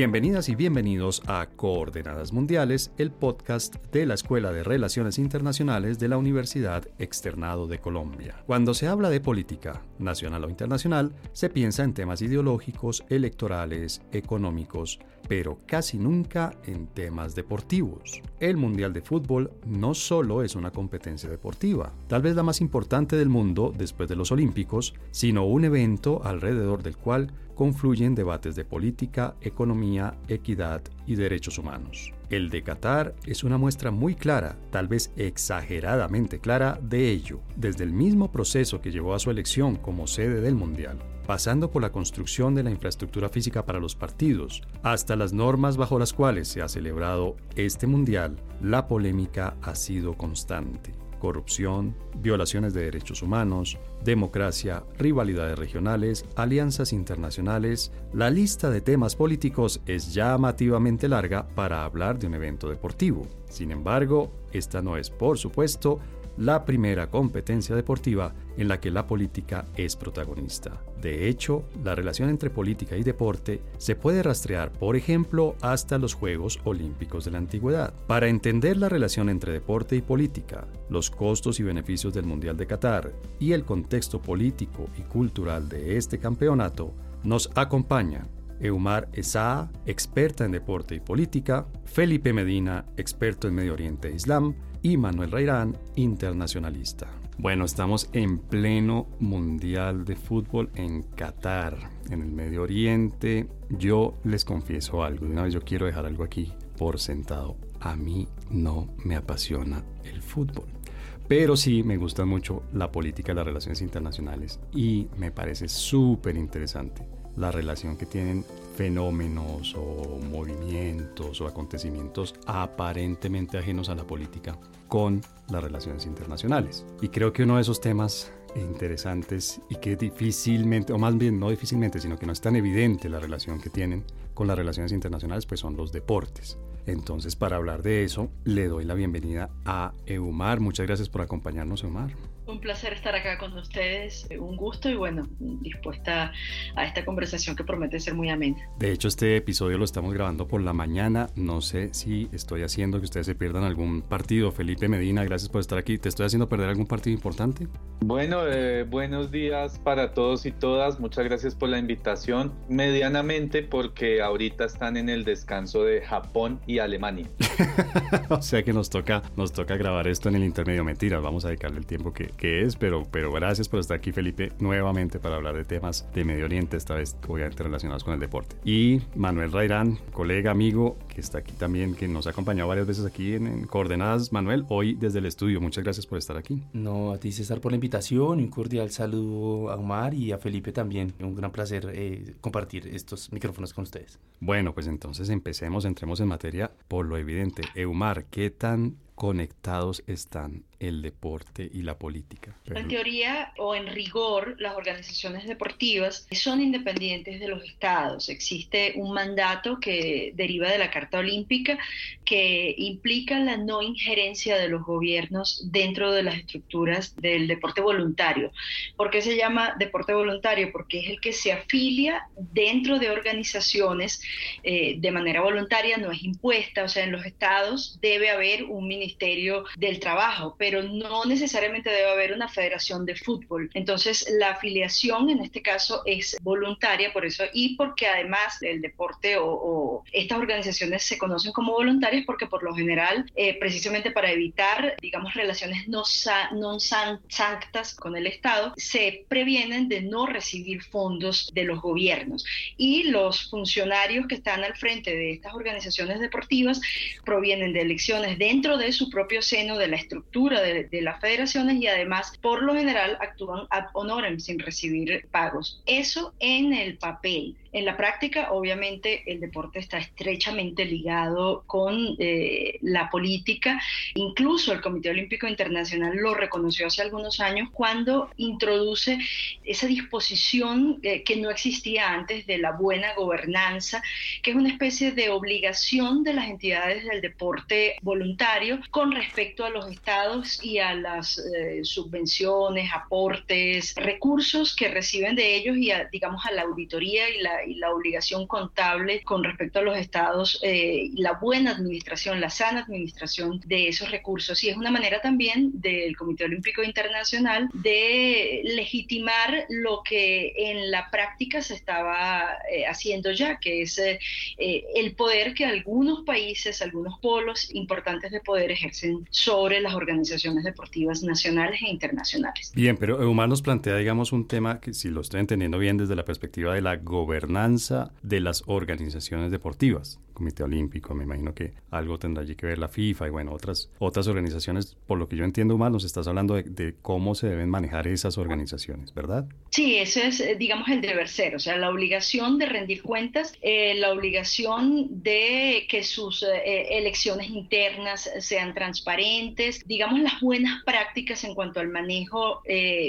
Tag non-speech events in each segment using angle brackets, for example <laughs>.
Bienvenidas y bienvenidos a Coordenadas Mundiales, el podcast de la Escuela de Relaciones Internacionales de la Universidad Externado de Colombia. Cuando se habla de política, nacional o internacional, se piensa en temas ideológicos, electorales, económicos, pero casi nunca en temas deportivos. El Mundial de Fútbol no solo es una competencia deportiva, tal vez la más importante del mundo después de los Olímpicos, sino un evento alrededor del cual confluyen debates de política, economía, equidad y derechos humanos. El de Qatar es una muestra muy clara, tal vez exageradamente clara, de ello, desde el mismo proceso que llevó a su elección como sede del Mundial, pasando por la construcción de la infraestructura física para los partidos, hasta las normas bajo las cuales se ha celebrado este Mundial, la polémica ha sido constante corrupción, violaciones de derechos humanos, democracia, rivalidades regionales, alianzas internacionales, la lista de temas políticos es llamativamente larga para hablar de un evento deportivo. Sin embargo, esta no es, por supuesto, la primera competencia deportiva en la que la política es protagonista. De hecho, la relación entre política y deporte se puede rastrear, por ejemplo, hasta los Juegos Olímpicos de la Antigüedad. Para entender la relación entre deporte y política, los costos y beneficios del Mundial de Qatar y el contexto político y cultural de este campeonato, nos acompaña Eumar Esaa, experta en deporte y política, Felipe Medina, experto en Medio Oriente e Islam, y Manuel Rairán, internacionalista. Bueno, estamos en pleno Mundial de Fútbol en Qatar, en el Medio Oriente. Yo les confieso algo, una vez yo quiero dejar algo aquí por sentado. A mí no me apasiona el fútbol. Pero sí me gusta mucho la política y las relaciones internacionales y me parece súper interesante la relación que tienen fenómenos o movimientos o acontecimientos aparentemente ajenos a la política con las relaciones internacionales. Y creo que uno de esos temas interesantes y que difícilmente, o más bien no difícilmente, sino que no es tan evidente la relación que tienen con las relaciones internacionales, pues son los deportes. Entonces, para hablar de eso, le doy la bienvenida a Eumar. Muchas gracias por acompañarnos, Eumar. Un placer estar acá con ustedes, un gusto y bueno, dispuesta a esta conversación que promete ser muy amena. De hecho, este episodio lo estamos grabando por la mañana. No sé si estoy haciendo que ustedes se pierdan algún partido. Felipe Medina, gracias por estar aquí. ¿Te estoy haciendo perder algún partido importante? Bueno, eh, buenos días para todos y todas. Muchas gracias por la invitación. Medianamente porque ahorita están en el descanso de Japón y Alemania. <laughs> o sea que nos toca, nos toca grabar esto en el intermedio. Mentira, vamos a dedicarle el tiempo que, que es, pero, pero gracias por estar aquí, Felipe, nuevamente para hablar de temas de Medio Oriente, esta vez obviamente relacionados con el deporte. Y Manuel Rairán, colega, amigo, que está aquí también, que nos ha acompañado varias veces aquí en, Coordenadas. Manuel, hoy desde el estudio, muchas gracias por estar aquí. No, a ti César por la invitación, un cordial saludo a Omar y a Felipe también. Un gran placer eh, compartir estos micrófonos con ustedes. Bueno, pues entonces empecemos, entremos en materia por lo evidente. Eumar, ¿qué tan conectados están el deporte y la política. En teoría o en rigor, las organizaciones deportivas son independientes de los estados. Existe un mandato que deriva de la Carta Olímpica que implica la no injerencia de los gobiernos dentro de las estructuras del deporte voluntario. ¿Por qué se llama deporte voluntario? Porque es el que se afilia dentro de organizaciones eh, de manera voluntaria, no es impuesta. O sea, en los estados debe haber un ministerio del trabajo, pero pero no necesariamente debe haber una federación de fútbol. Entonces, la afiliación en este caso es voluntaria, por eso, y porque además el deporte o, estas organizaciones se conocen como voluntarias porque por lo general, eh, precisamente para evitar, digamos, relaciones no, no sanctas con el Estado, se previenen de no recibir fondos de los gobiernos. Y los funcionarios que están al frente de estas organizaciones deportivas provienen de elecciones dentro de su propio seno, de la estructura de, las federaciones y además por lo general actúan ad honorem sin recibir pagos. Eso en el papel. En la práctica, obviamente, el deporte está estrechamente ligado con eh, la política. Incluso el Comité Olímpico Internacional lo reconoció hace algunos años cuando introduce esa disposición eh, que no existía antes de la buena gobernanza, que es una especie de obligación de las entidades del deporte voluntario con respecto a los estados y a las eh, subvenciones, aportes, recursos que reciben de ellos y, digamos, a la auditoría y la y la obligación contable con respecto a los estados, eh, la buena administración, la sana administración de esos recursos. Y es una manera también del Comité Olímpico Internacional de legitimar lo que en la práctica se estaba eh, haciendo ya, que es eh, el poder que algunos países, algunos polos importantes de poder ejercen sobre las organizaciones deportivas nacionales e internacionales. Bien, pero Eumar nos plantea, digamos, un tema que si lo estoy entendiendo bien desde la perspectiva de la gobernanza de las organizaciones deportivas. Comité Olímpico, me imagino que algo tendrá allí que ver la FIFA y bueno, otras, otras organizaciones, por lo que yo entiendo mal, nos estás hablando de, cómo se deben manejar esas organizaciones, ¿verdad? Sí, ese es, eh, digamos, el deber ser, o sea, la obligación de rendir cuentas, eh, la obligación de que sus eh, elecciones internas sean transparentes, digamos, las buenas prácticas en cuanto al manejo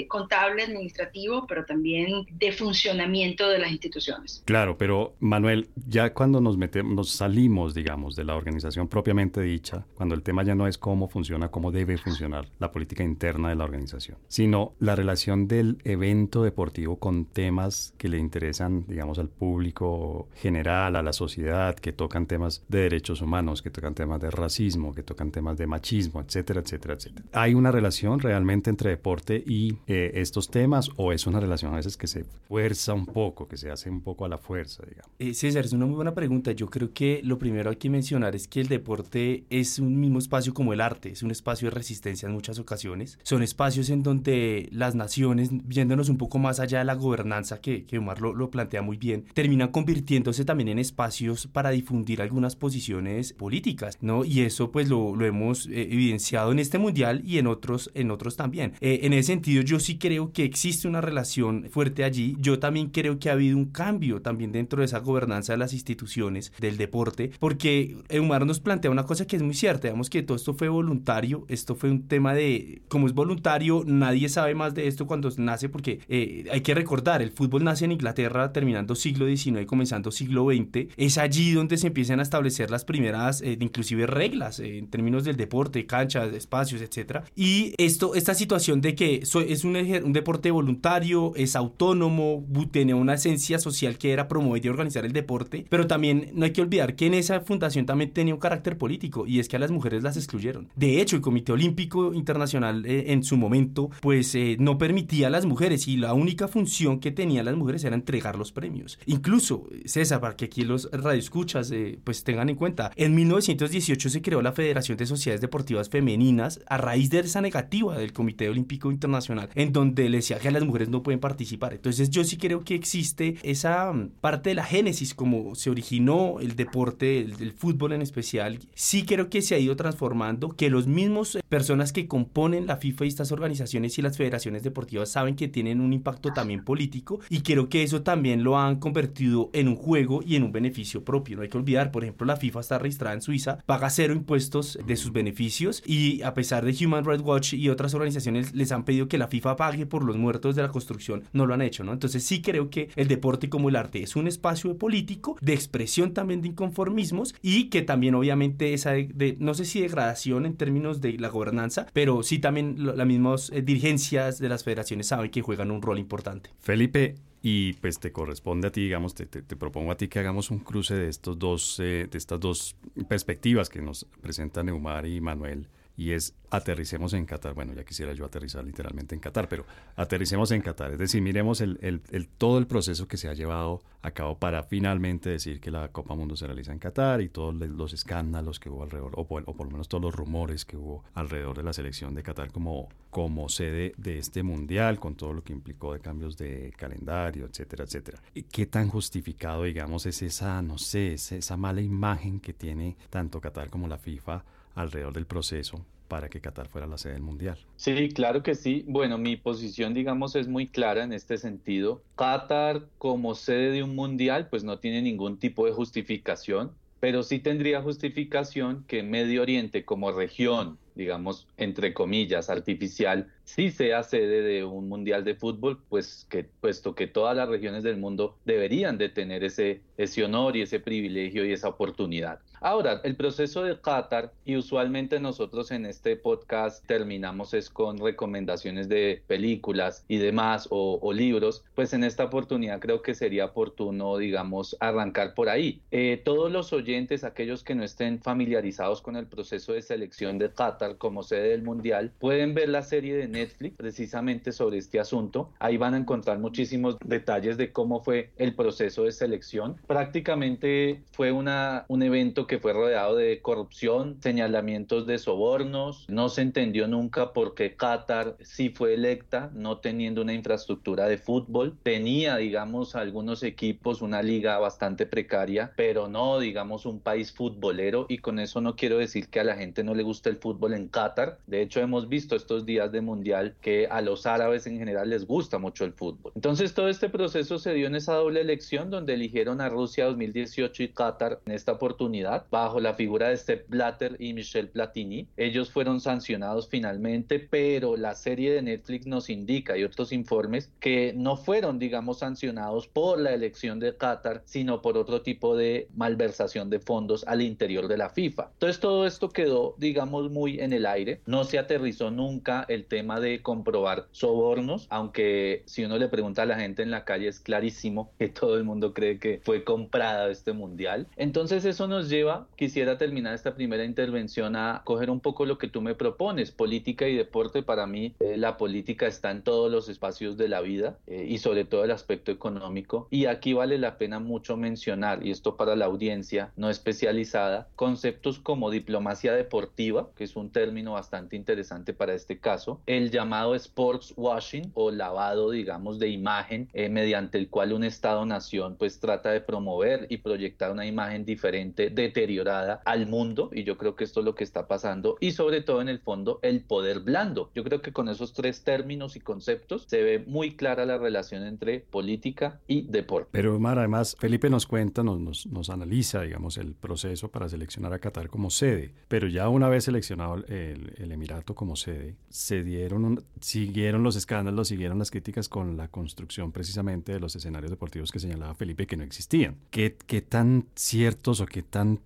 contable, administrativo, pero también de funcionamiento de las instituciones. Claro, pero Manuel, ya cuando nos metemos, salimos, digamos, de la organización propiamente dicha, cuando el tema ya no es cómo funciona, cómo debe funcionar la política interna de la organización, sino la relación del evento deportivo con temas que le interesan, digamos, al público general, a la sociedad, que tocan temas de derechos humanos, que tocan temas de racismo, que tocan temas de machismo, etcétera, etcétera, etcétera. ¿Hay una relación realmente entre deporte y eh, estos temas o es una relación a veces que se fuerza un poco, que se hace un poco a la fuerza, digamos? Eh, César, es una muy buena pregunta. Yo creo que lo primero hay que mencionar es que el deporte es un mismo espacio como el arte, es un espacio de resistencia en muchas ocasiones. Son espacios en donde las naciones, viéndonos un poco más allá de la gobernanza que, que Omar lo, lo plantea muy bien, terminan convirtiéndose también en espacios para difundir algunas posiciones políticas, ¿no? Y eso pues lo, lo hemos eh, evidenciado en este mundial y en otros, en otros también. Eh, en ese sentido yo sí creo que existe una relación fuerte allí. Yo también creo que ha habido un cambio también dentro de esa gobernanza de las instituciones del deporte porque Eumar nos plantea una cosa que es muy cierta, digamos que todo esto fue voluntario, esto fue un tema de, como es voluntario, nadie sabe más de esto cuando nace, porque eh, hay que recordar, el fútbol nace en Inglaterra terminando siglo XIX, comenzando siglo XX, es allí donde se empiezan a establecer las primeras, eh, inclusive reglas eh, en términos del deporte, canchas, espacios, etcétera, y esto, esta situación de que es un, un deporte voluntario, es autónomo, tiene una esencia social que era promover y organizar el deporte, pero también no hay que olvidar que en esa fundación también tenía un carácter político y es que a las mujeres las excluyeron. De hecho, el Comité Olímpico Internacional eh, en su momento pues eh, no permitía a las mujeres y la única función que tenían las mujeres era entregar los premios. Incluso, César, para que aquí los radioescuchas eh, pues tengan en cuenta, en 1918 se creó la Federación de Sociedades Deportivas Femeninas a raíz de esa negativa del Comité Olímpico Internacional en donde le decía que las mujeres no pueden participar. Entonces yo sí creo que existe esa mm, parte de la génesis como se originó el deporte del, fútbol en especial, sí creo que se ha ido transformando, que los mismos eh, personas que componen la FIFA y estas organizaciones y las federaciones deportivas saben que tienen un impacto también político y creo que eso también lo han convertido en un juego y en un beneficio propio. No hay que olvidar, por ejemplo, la FIFA está registrada en Suiza, paga cero impuestos de sus beneficios y a pesar de Human Rights Watch y otras organizaciones les han pedido que la FIFA pague por los muertos de la construcción, no lo han hecho, ¿no? Entonces sí creo que el deporte como el arte es un espacio político, de expresión también de conformismos y que también obviamente esa de, no sé si degradación en términos de la gobernanza, pero sí también las mismas eh, dirigencias de las federaciones saben que juegan un rol importante. Felipe, y pues te corresponde a ti, digamos, te, te, propongo a ti que hagamos un cruce de estos dos, eh, de estas dos perspectivas que nos presentan Neumar y Manuel y es aterricemos en Qatar. Bueno, ya quisiera yo aterrizar literalmente en Qatar, pero aterricemos en Qatar. Es decir, miremos el, todo el proceso que se ha llevado a cabo para finalmente decir que la Copa Mundo se realiza en Qatar y todos los escándalos que hubo alrededor, o por, o por lo menos todos los rumores que hubo alrededor de la selección de Qatar como, como sede de este mundial, con todo lo que implicó de cambios de calendario, etcétera, etcétera. ¿Qué tan justificado, digamos, es esa, no sé, esa mala imagen que tiene tanto Qatar como la FIFA? Alrededor del proceso para que Qatar fuera la sede del Mundial. Sí, claro que sí. Bueno, mi posición, digamos, es muy clara en este sentido. Qatar como sede de un Mundial, pues no tiene ningún tipo de justificación, pero sí tendría justificación que Medio Oriente como región, digamos, entre comillas, artificial, sí sea sede de un Mundial de Fútbol, pues que, puesto que todas las regiones del mundo deberían de tener ese, ese honor y ese privilegio y esa oportunidad. Ahora, el proceso de Qatar, y usualmente nosotros en este podcast terminamos es con recomendaciones de películas y demás o, libros, pues en esta oportunidad creo que sería oportuno, digamos, arrancar por ahí. Eh, todos los oyentes, aquellos que no estén familiarizados con el proceso de selección de Qatar como sede del Mundial, pueden ver la serie de Netflix precisamente sobre este asunto. Ahí van a encontrar muchísimos detalles de cómo fue el proceso de selección. Prácticamente fue una, un evento fue rodeado de corrupción, señalamientos de sobornos. No se entendió nunca por qué Qatar sí fue electa, no teniendo una infraestructura de fútbol. Tenía, digamos, algunos equipos, una liga bastante precaria, pero no, digamos, un país futbolero. Y con eso no quiero decir que a la gente no le gusta el fútbol en Qatar. De hecho, hemos visto estos días de mundial que a los árabes en general les gusta mucho el fútbol. Entonces, todo este proceso se dio en esa doble elección donde eligieron a Rusia 2018 y Qatar en esta oportunidad bajo la figura de Sepp Blatter y Michel Platini. Ellos fueron sancionados finalmente, pero la serie de Netflix nos indica y otros informes que no fueron, digamos, sancionados por la elección de Qatar, sino por otro tipo de malversación de fondos al interior de la FIFA. Entonces todo esto quedó, digamos, muy en el aire. No se aterrizó nunca el tema de comprobar sobornos, aunque si uno le pregunta a la gente en la calle es clarísimo que todo el mundo cree que fue comprada este mundial. Entonces eso nos lleva, quisiera terminar esta primera intervención a coger un poco lo que tú me propones, política y deporte. Para mí eh, la política está en todos los espacios de la vida eh, y sobre todo el aspecto económico. Y aquí vale la pena mucho mencionar, y esto para la audiencia no especializada, conceptos como diplomacia deportiva, que es un término bastante interesante para este caso, el llamado sports washing o lavado, digamos, de imagen, eh, mediante el cual un Estado-nación pues trata de promover y proyectar una imagen diferente, deteriorada al mundo, y yo creo que esto es lo que está pasando, y sobre todo en el fondo el poder blando. Yo creo que con esos tres términos y conceptos se ve muy clara la relación entre política y deporte. Pero Omar, además, Felipe nos cuenta, nos, nos, nos, analiza, digamos, el proceso para seleccionar a Qatar como sede. Pero ya una vez seleccionado el, el Emirato como sede, se dieron, siguieron los escándalos, siguieron las críticas con la construcción precisamente de los escenarios deportivos que señalaba Felipe que no existían. ¿Qué, qué tan ciertos o qué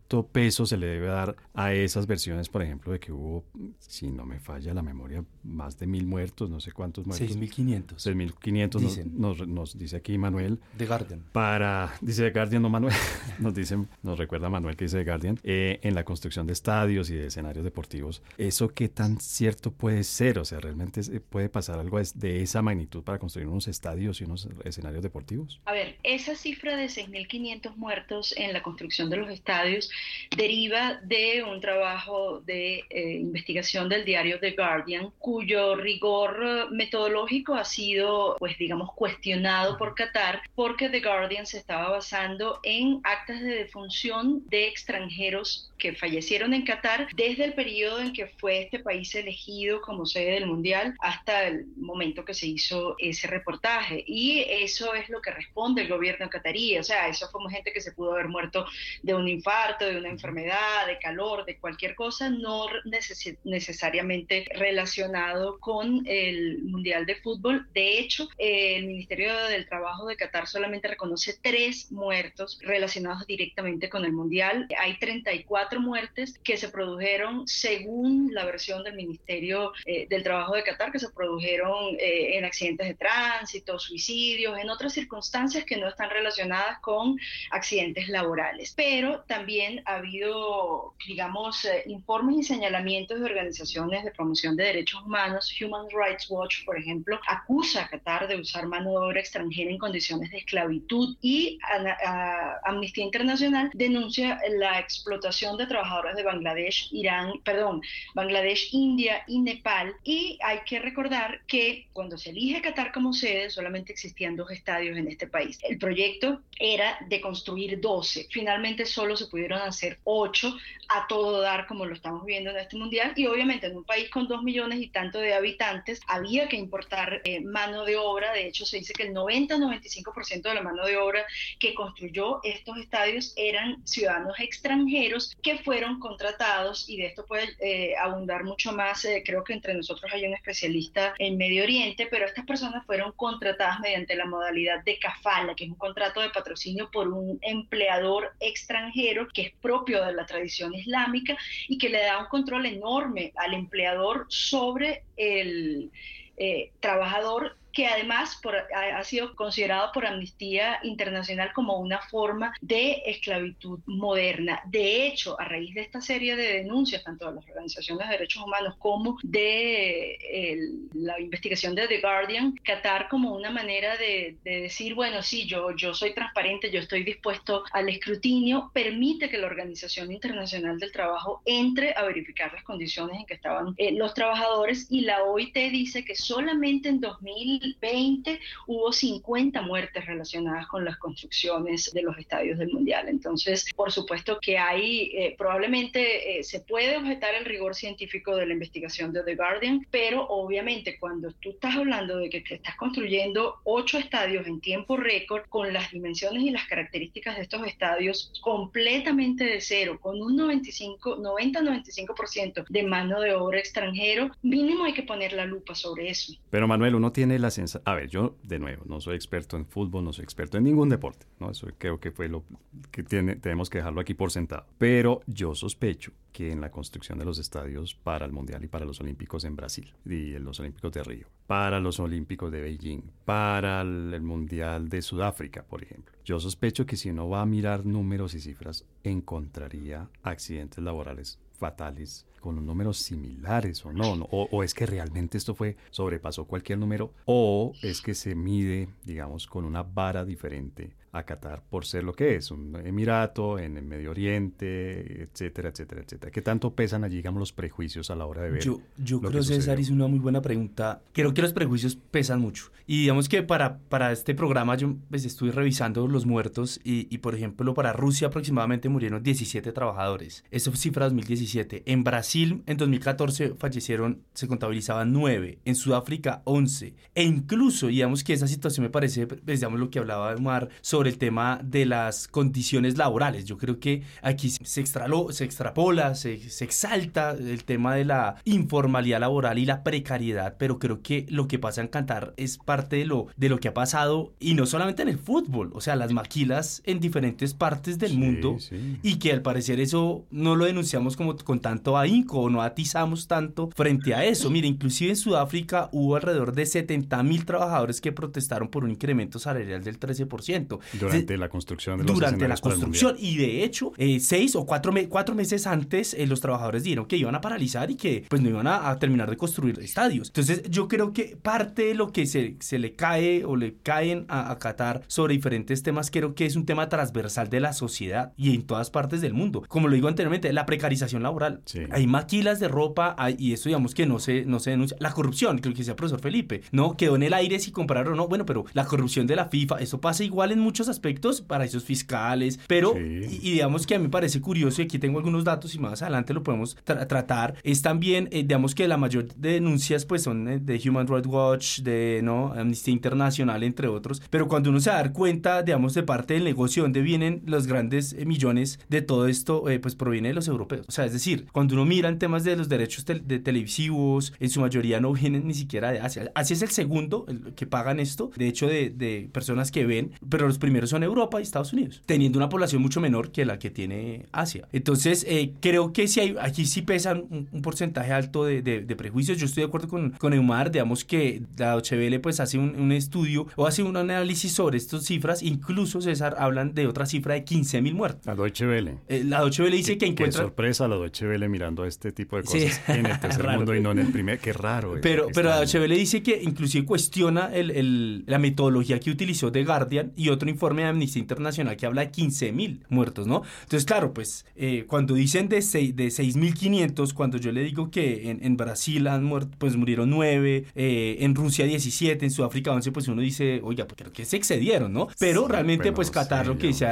tanto peso se le debe dar a esas versiones, por ejemplo, de que hubo, si no me falla la memoria, más de mil muertos, no sé cuántos muertos. 6.500. 6.500 nos, nos, nos dice aquí Manuel. The Guardian. Para, dice The Guardian, no Manuel, <laughs> nos dice, nos recuerda Manuel que dice The Guardian, eh, en la construcción de estadios y de escenarios deportivos. ¿Eso qué tan cierto puede ser? O sea, ¿realmente puede pasar algo de esa magnitud para construir unos estadios y unos escenarios deportivos? A ver, esa cifra de 6.500 muertos en la construcción de los estadios deriva de un trabajo de eh, investigación del diario The Guardian, cuyo rigor metodológico ha sido, pues digamos, cuestionado por Qatar porque The Guardian se estaba basando en actas de defunción de extranjeros que fallecieron en Qatar desde el periodo en que fue este país elegido como sede del Mundial hasta el momento que se hizo ese reportaje. Y eso es lo que responde el gobierno catarí. O sea, eso como gente que se pudo haber muerto de un infarto, de una enfermedad, de calor, de cualquier cosa, no neces necesariamente relacionado con el Mundial de Fútbol. De hecho, el Ministerio del Trabajo de Qatar solamente reconoce tres muertos relacionados directamente con el Mundial. Hay 34 muertes que se produjeron según la versión del Ministerio eh, del Trabajo de Qatar, que se produjeron eh, en accidentes de tránsito, suicidios, en otras circunstancias que no están relacionadas con accidentes laborales. Pero también ha habido, digamos, eh, informes y señalamientos de organizaciones de promoción de derechos humanos. Human Rights Watch, por ejemplo, acusa a Qatar de usar mano de obra extranjera en condiciones de esclavitud y a, a Amnistía Internacional denuncia la explotación de trabajadores de Bangladesh, Irán, perdón, Bangladesh, India y Nepal. Y hay que recordar que cuando se elige Qatar como sede solamente existían dos estadios en este país. El proyecto era de construir 12. Finalmente solo se pudieron hacer 8 a todo dar como lo estamos viendo en este mundial y obviamente en un país con 2 millones y tanto de habitantes había que importar eh, mano de obra. De hecho se dice que el 90-95% de la mano de obra que construyó estos estadios eran ciudadanos extranjeros que fueron contratados y de esto puede eh, abundar mucho más. Eh, creo que entre nosotros hay un especialista en Medio Oriente, pero estas personas fueron contratadas mediante la modalidad de kafala, que es un contrato de patrocinio por un empleador extranjero que es propio de la tradición islámica y que le da un control enorme al empleador sobre el eh, trabajador que además ha, sido considerado por Amnistía Internacional como una forma de esclavitud moderna. De hecho, a raíz de esta serie de denuncias, tanto de las organizaciones de derechos humanos como de la investigación de The Guardian, Qatar como una manera de, decir, bueno, sí, yo, yo soy transparente, yo estoy dispuesto al escrutinio, permite que la Organización Internacional del Trabajo entre a verificar las condiciones en que estaban eh, los trabajadores y la OIT dice que solamente en 2000 2020 hubo 50 muertes relacionadas con las construcciones de los estadios del Mundial. Entonces, por supuesto que hay, eh, probablemente eh, se puede objetar el rigor científico de la investigación de The Guardian, pero obviamente cuando tú estás hablando de que te estás construyendo ocho estadios en tiempo récord, con las dimensiones y las características de estos estadios completamente de cero, con un 95, 90-95% de mano de obra extranjero, mínimo hay que poner la lupa sobre eso. Pero Manuel, uno tiene la a ver, yo de nuevo, no soy experto en fútbol, no soy experto en ningún deporte, ¿no? Eso creo que fue lo que tiene, tenemos que dejarlo aquí por sentado. Pero yo sospecho que en la construcción de los estadios para el Mundial y para los Olímpicos en Brasil y en los Olímpicos de Río, para los Olímpicos de Beijing, para el Mundial de Sudáfrica, por ejemplo. Yo sospecho que si uno va a mirar números y cifras, encontraría accidentes laborales fatales con números similares o no, O, o, es que realmente esto fue, sobrepasó cualquier número, o es que se mide, digamos, con una vara diferente a Qatar por ser lo que es, un emirato en el Medio Oriente, etcétera, etcétera, etcétera. ¿Qué tanto pesan allí, digamos, los prejuicios a la hora de ver? Yo, yo creo, César, es una muy buena pregunta. Creo que los prejuicios pesan mucho. Y digamos que para, para este programa yo pues, estuve revisando los muertos y, y, por ejemplo, para Rusia aproximadamente murieron 17 trabajadores. Eso fue cifra 2017. En Brasil, en 2014, fallecieron, se contabilizaban 9. En Sudáfrica, 11. E incluso, digamos que esa situación me parece, pues, digamos, lo que hablaba Omar sobre el tema de las condiciones laborales. Yo creo que aquí se, extralo, se extrapola, se, se, exalta el tema de la informalidad laboral y la precariedad, pero creo que lo que pasa en Cantar es parte de lo, de lo que ha pasado y no solamente en el fútbol, o sea, las maquilas en diferentes partes del mundo y que al parecer eso no lo denunciamos como con tanto ahínco o no atizamos tanto frente a eso. Mire, inclusive en Sudáfrica hubo alrededor de 70 mil trabajadores que protestaron por un incremento salarial del 13%. Durante la construcción de los Durante la construcción. Y de hecho, eh, seis o cuatro, cuatro meses antes, eh, los trabajadores dijeron que iban a paralizar y que pues no iban a, terminar de construir estadios. Entonces, yo creo que parte de lo que se, se le cae o le caen a, a, Qatar sobre diferentes temas, creo que es un tema transversal de la sociedad y en todas partes del mundo. Como lo digo anteriormente, la precarización laboral. Hay maquilas de ropa y eso digamos que no se, no se denuncia. La corrupción, creo que decía el profesor Felipe, ¿no? Quedó en el aire si compraron o no. Bueno, pero la corrupción de la FIFA, eso pasa igual en muchos aspectos, paraísos fiscales, pero, y, digamos que a mí me parece curioso, y aquí tengo algunos datos y más adelante lo podemos tratar, es también, eh, digamos que la mayor de denuncias pues son eh, de Human Rights Watch, de ¿no? Amnistía Internacional, entre otros, pero cuando uno se da cuenta, digamos, de parte del negocio, donde vienen los grandes eh, millones de todo esto, pues proviene de los europeos. O sea, es decir, cuando uno mira en temas de los derechos de televisivos, en su mayoría no vienen ni siquiera de Asia. Asia es el segundo el que pagan esto, de hecho, de, de personas que ven, pero los primeros son Europa y Estados Unidos, teniendo una población mucho menor que la que tiene Asia. Entonces, eh, creo que si hay, aquí sí pesan un, porcentaje alto de, de, prejuicios. Yo estoy de acuerdo con, con Eumar, digamos que la HBL pues hace un, un, estudio o hace un análisis sobre estas cifras, incluso César hablan de otra cifra de 15 mil muertos. La Welle. Eh, la Welle dice que encuentra... Qué sorpresa la Welle mirando este tipo de cosas en el tercer <laughs> mundo y no en el primer, qué raro. Pero, pero la Welle dice que inclusive cuestiona el, el, la metodología que utilizó The Guardian y otro informe de Amnistía Internacional que habla de 15 mil muertos, ¿no? Entonces, claro, pues eh, cuando dicen de, de 6.500, cuando yo le digo que en, en, Brasil han muerto, pues murieron 9, eh, en Rusia 17, en Sudáfrica 11, pues uno dice, oiga, pues creo que se excedieron, ¿no? Pero realmente, pues Qatar, lo que dice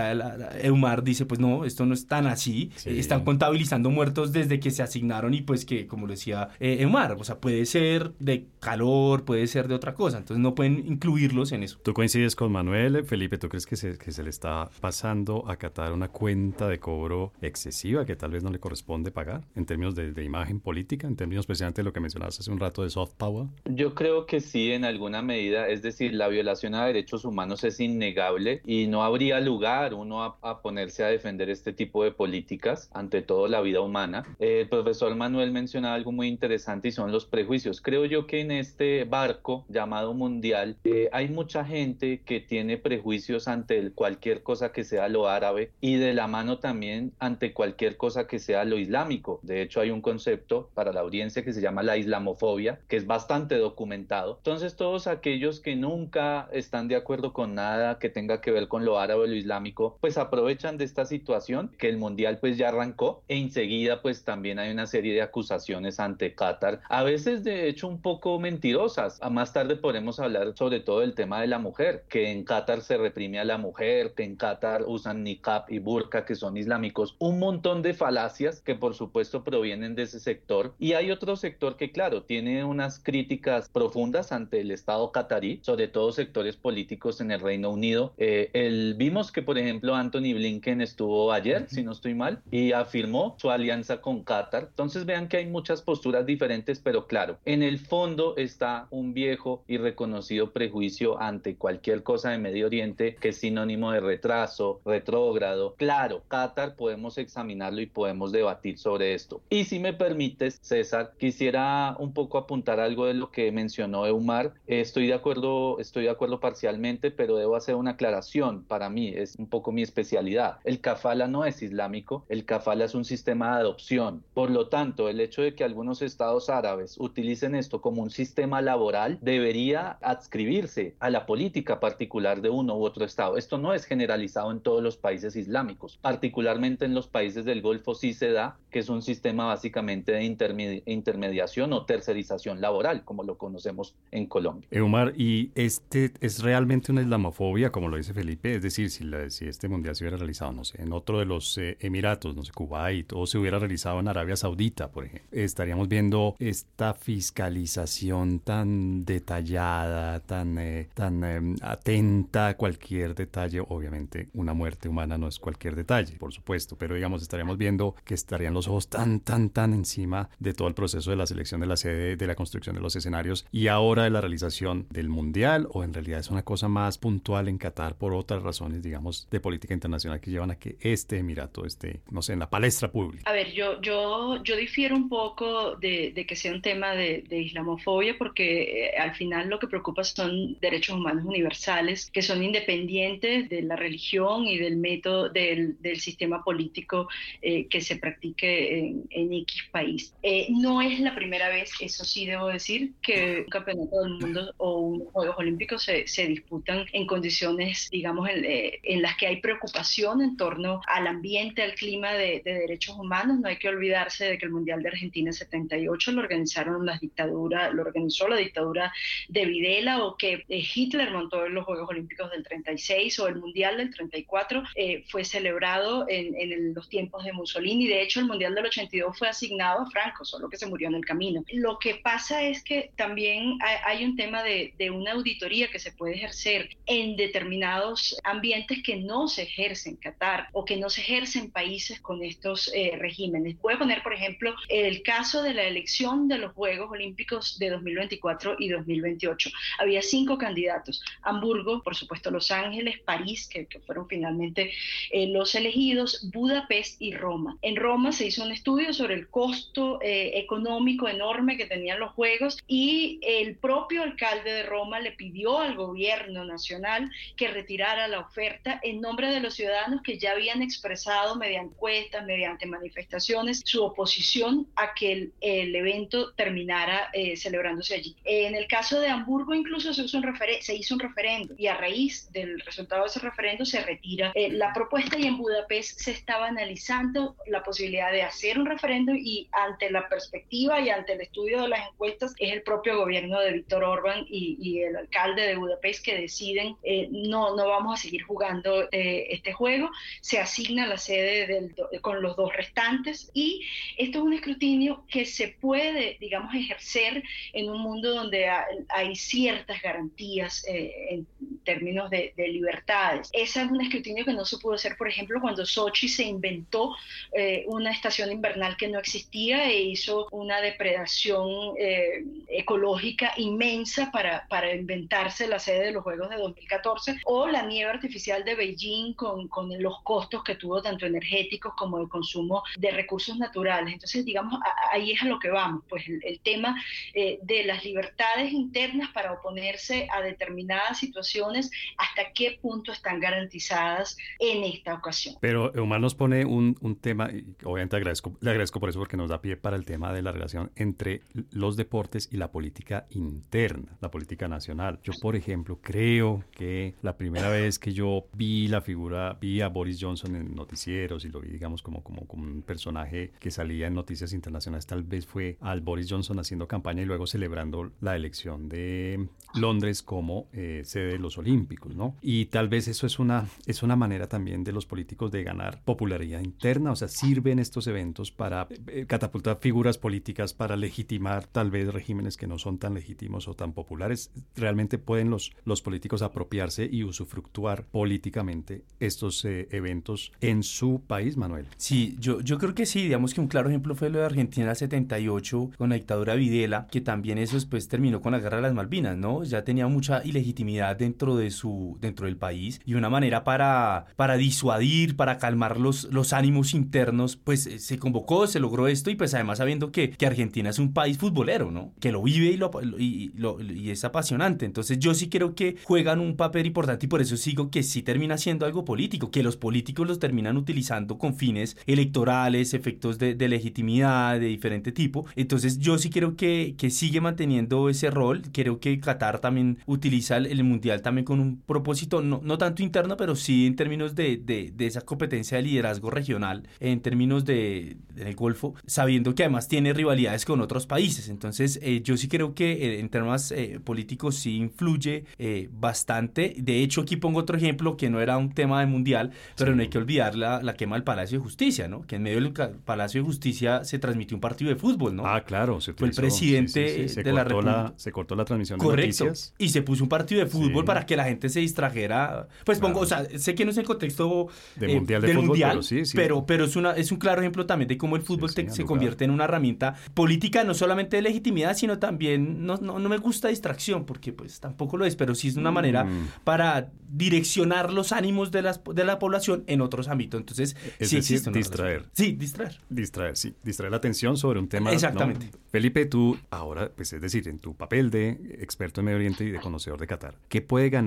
Eumar, dice, pues no, esto no es tan así, eh, están contabilizando muertos desde que se asignaron y pues que, como decía Eumar, o sea, puede ser de calor, puede ser de otra cosa, entonces no pueden incluirlos en eso. ¿Tú coincides con Manuel? Felipe, ¿tú crees que se, que se le está pasando a Qatar una cuenta de cobro excesiva que tal vez no le corresponde pagar en términos de, de imagen política, en términos especialmente de lo que mencionabas hace un rato de soft power? Yo creo que sí, en alguna medida. Es decir, la violación a derechos humanos es innegable y no habría lugar uno a, ponerse a defender este tipo de políticas, ante todo la vida humana. el profesor Manuel mencionaba algo muy interesante y son los prejuicios. Creo yo que en este barco llamado mundial eh, hay mucha gente que tiene prejuicios ante cualquier cosa que sea lo árabe y de la mano también ante cualquier cosa que sea lo islámico. De hecho, hay un concepto para la audiencia que se llama la islamofobia, que es bastante documentado. Entonces, todos aquellos que nunca están de acuerdo con nada que tenga que ver con lo árabe o lo islámico, pues aprovechan de esta situación que el mundial pues ya arrancó e enseguida pues también hay una serie de acusaciones ante Qatar, a veces de hecho un poco mentirosas. Más tarde podremos hablar sobre todo del tema de la mujer, que en Qatar se reprime a la mujer, que en Qatar usan niqab y burka que son islámicos, un montón de falacias que por supuesto provienen de ese sector y hay otro sector que claro tiene unas críticas profundas ante el Estado qatarí, sobre todo sectores políticos en el Reino Unido. Eh, el, vimos que por ejemplo Anthony Blinken estuvo ayer, si no estoy mal, y afirmó su alianza con Qatar. Entonces vean que hay muchas posturas diferentes, pero claro, en el fondo está un viejo y reconocido prejuicio ante cualquier cosa de Medio Oriente que es sinónimo de retraso, retrógrado. Claro, Qatar podemos examinarlo y podemos debatir sobre esto. Y si me permites, César, quisiera un poco apuntar algo de lo que mencionó Eumar. Estoy de acuerdo, estoy de acuerdo parcialmente, pero debo hacer una aclaración. Para mí es un poco mi especialidad. El kafala no es islámico, el kafala es un sistema de adopción. Por lo tanto, el hecho de que algunos estados árabes utilicen esto como un sistema laboral debería adscribirse a la política particular de uno u otro estado. Esto no es generalizado en todos los países islámicos, particularmente en los países del Golfo sí se da, que es un sistema básicamente de intermediación o tercerización laboral, como lo conocemos en Colombia. Eumar, ¿y este es realmente una islamofobia, como lo dice Felipe? Es decir, si, si este mundial se hubiera realizado, no sé, en otro de los eh, Emiratos, no sé, Kuwait, o se hubiera realizado en Arabia Saudita, por ejemplo, estaríamos viendo esta fiscalización tan detallada, tan, eh, tan em, atenta a cualquier detalle. Obviamente, una muerte humana no es cualquier detalle, por supuesto, pero digamos, estaríamos viendo que estarían los ojos tan, tan, tan encima de todo el proceso de la selección de la sede, de la construcción de los escenarios y ahora de la realización del mundial, o en realidad es una cosa más puntual en Qatar por otras razones, digamos, de política internacional que llevan a que este Emirato esté, no sé, en la palestra pública. A ver, yo, yo, yo difiero un poco de, que sea un tema de, islamofobia porque eh, al final lo que preocupa son derechos humanos universales que son independientes de la religión y del método del, del sistema político eh, que se practique en, en X país. Eh, no es la primera vez, eso sí debo decir, que un campeonato del mundo o unos Juegos Olímpicos se, se disputan en condiciones, digamos, en, en, las que hay preocupación en torno al ambiente, al clima de, de derechos humanos. No hay que olvidarse de que el Mundial de Argentina 78 lo organizaron las dictaduras, lo organizó la dictadura de Videla o que eh, Hitler montó en los Juegos Olímpicos del 36 o el Mundial del 34 eh, fue celebrado en, en, los tiempos de Mussolini. De hecho, el Mundial del 82 fue asignado a Franco, solo que se murió en el camino. Lo que pasa es que también hay, un tema de, de, una auditoría que se puede ejercer en determinados ambientes que no se ejercen en Qatar o que no se ejercen en países con estos eh, regímenes. Voy a poner, por ejemplo, el caso de la elección de los Juegos Olímpicos de 2024 y 2028. Había cinco candidatos, Hamburgo, por supuesto Los Ángeles, París, que, fueron finalmente eh, los elegidos, Budapest y Roma. En Roma se hizo un estudio sobre el costo eh, económico enorme que tenían los Juegos y el propio alcalde de Roma le pidió al gobierno nacional que retirara la oferta en nombre de los ciudadanos que ya habían expresado mediante encuestas, mediante manifestaciones, su oposición a que el, evento terminara eh, celebrándose allí. En el caso de Hamburgo incluso se hizo un, se hizo un referendo y a raíz del resultado de ese referendo se retira. Eh, la propuesta y en Budapest se estaba analizando la posibilidad de hacer un referendo y ante la perspectiva y ante el estudio de las encuestas es el propio gobierno de Víctor Orban y, y, el alcalde de Budapest que deciden eh, no, no vamos a seguir jugando este juego, se asigna la sede del, con los dos restantes y esto es un escrutinio que se puede, digamos, ejercer en un mundo donde hay ciertas garantías eh, términos de, libertades. Ese es un escrutinio que no se pudo hacer, por ejemplo, cuando Sochi se inventó eh, una estación invernal que no existía e hizo una depredación eh, ecológica inmensa para, para inventarse la sede de los Juegos de 2014, o la nieve artificial de Beijing con, con los costos que tuvo tanto energéticos como de consumo de recursos naturales. Entonces, digamos, ahí es a lo que vamos, pues el, tema eh, de las libertades internas para oponerse a determinadas situaciones, hasta qué punto están garantizadas en esta ocasión. Pero Omar nos pone un, un tema, y obviamente agradezco, le agradezco por eso porque nos da pie para el tema de la relación entre los deportes y la política interna, la política nacional. Yo, por ejemplo, creo que la primera vez que yo vi la figura, vi a Boris Johnson en noticieros y lo vi, digamos, como, como, como un personaje que salía en noticias internacionales, tal vez fue al Boris Johnson haciendo campaña y luego celebrando la elección de Londres como eh, sede de los Olímpicos, ¿no? Y tal vez eso es una, es una manera también de los políticos de ganar popularidad interna, o sea, sirven estos eventos para eh, catapultar figuras políticas, para legitimar tal vez regímenes que no son tan legítimos o tan populares. Realmente pueden los, los políticos apropiarse y usufructuar políticamente estos eh, eventos en su país, Manuel. Sí, yo, yo creo que sí, digamos que un claro ejemplo fue lo de Argentina 78 con la dictadura Videla, que también eso después terminó con la guerra de las Malvinas, ¿no? Ya tenía mucha ilegitimidad dentro de su dentro del país y una manera para para disuadir, para calmar los, los ánimos internos, pues eh, se convocó, se logró esto y pues además sabiendo que, que Argentina es un país futbolero, ¿no? Que lo vive y, lo, y, y es apasionante. Entonces yo sí creo que juegan un papel importante y por eso sigo que sí termina siendo algo político, que los políticos los terminan utilizando con fines electorales, efectos de, legitimidad de diferente tipo. Entonces yo sí creo que, que sigue manteniendo ese rol. Creo que Qatar también utiliza el, Mundial también con un propósito, no, no tanto interno, pero sí en términos de, de, de esa competencia de liderazgo regional, en términos de, del Golfo, sabiendo que además tiene rivalidades con otros países. Entonces eh, yo sí creo que eh, en términos eh, políticos sí influye bastante. De hecho, aquí pongo otro ejemplo que no era un tema de Mundial, pero no hay que olvidar la, la quema del Palacio de Justicia, ¿no? Que en medio del Palacio de Justicia se transmitió un partido de fútbol, ¿no? Ah, claro. Se Fue el presidente de la República. Se cortó la transmisión de noticias. Y se puso un partido de fútbol para que la gente se distrajera. Pues pongo, o sea, sé que no es el contexto de eh, mundial de del fútbol, mundial, pero, sí, pero, pero, es, una, es un claro ejemplo también de cómo el fútbol se convierte en una herramienta política, no solamente de legitimidad, sino también, no, no, no, me gusta distracción, porque pues tampoco lo es, pero sí es una manera mm. para direccionar los ánimos de, las, de la población en otros ámbitos. Entonces, es sí decir, distraer. Sí, distraer. Distraer, sí. Distraer la atención sobre un tema. Exactamente. Felipe, tú ahora, pues es decir, en tu papel de experto en Medio Oriente y de conocedor de Qatar, ¿qué puede ganar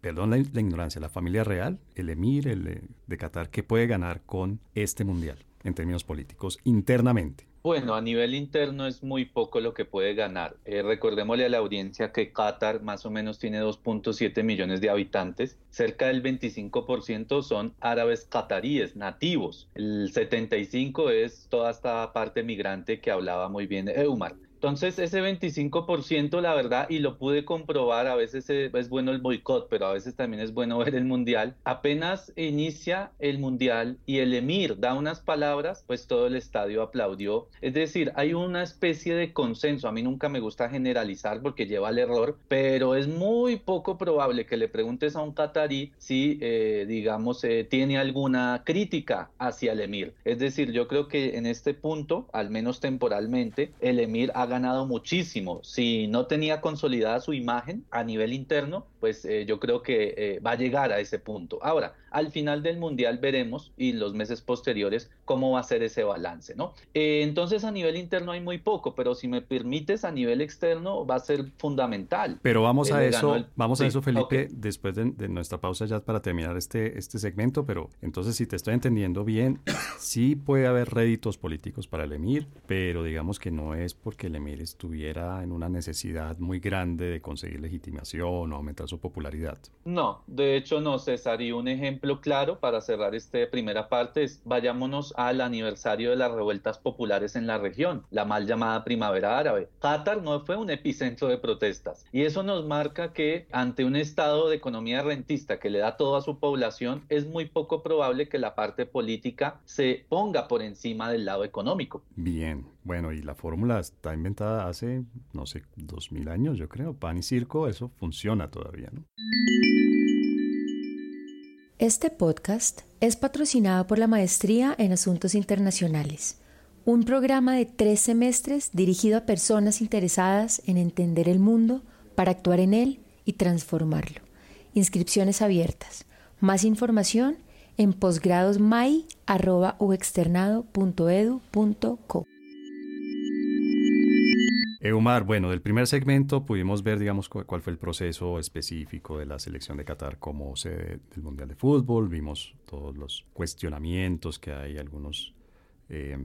perdón la, ignorancia, la familia real, el emir el de Qatar, ¿qué puede ganar con este mundial en términos políticos internamente? Bueno, a nivel interno es muy poco lo que puede ganar. Eh, recordémosle a la audiencia que Qatar más o menos tiene 2.7 millones de habitantes. Cerca del 25% son árabes qataríes, nativos. El 75% es toda esta parte migrante que hablaba muy bien Eumar. Entonces, ese 25%, la verdad, y lo pude comprobar, a veces es bueno el boicot, pero a veces también es bueno <laughs> ver el mundial. Apenas inicia el mundial y el emir da unas palabras, pues todo el estadio aplaudió. Es decir, hay una especie de consenso. A mí nunca me gusta generalizar porque lleva al error, pero es muy poco probable que le preguntes a un catarí si, eh, digamos, eh, tiene alguna crítica hacia el emir. Es decir, yo creo que en este punto, al menos temporalmente, el emir ha ganado muchísimo. Si no tenía consolidada su imagen a nivel interno, pues eh, yo creo que eh, va a llegar a ese punto. Ahora, al final del Mundial veremos y los meses posteriores cómo va a ser ese balance, ¿no? Eh, entonces a nivel interno hay muy poco, pero si me permites a nivel externo va a ser fundamental. Pero vamos a eso, vamos a eso Felipe, después de, nuestra pausa ya para terminar este, este segmento, pero entonces si te estoy entendiendo bien, sí puede haber réditos políticos para el Emir, pero digamos que no es porque el Emir estuviera en una necesidad muy grande de conseguir legitimación o aumentar su popularidad. No, de hecho no, César, y un ejemplo claro para cerrar esta primera parte es vayámonos al aniversario de las revueltas populares en la región, la mal llamada primavera árabe. Qatar no fue un epicentro de protestas y eso nos marca que ante un estado de economía rentista que le da todo a su población, es muy poco probable que la parte política se ponga por encima del lado económico. Bien, bueno, y la fórmula está inventada hace, no sé, dos mil años, yo creo. Pan y circo, eso funciona todavía, ¿no? Este podcast es patrocinado por la Maestría en Asuntos Internacionales, un programa de tres semestres dirigido a personas interesadas en entender el mundo para actuar en él y transformarlo. Inscripciones abiertas. Más información en posgradosmai.uexternado.edu.co. Eumar, bueno, del primer segmento pudimos ver, digamos, cuál fue el proceso específico de la selección de Qatar como sede del Mundial de Fútbol. Vimos todos los cuestionamientos que hay, algunos eh,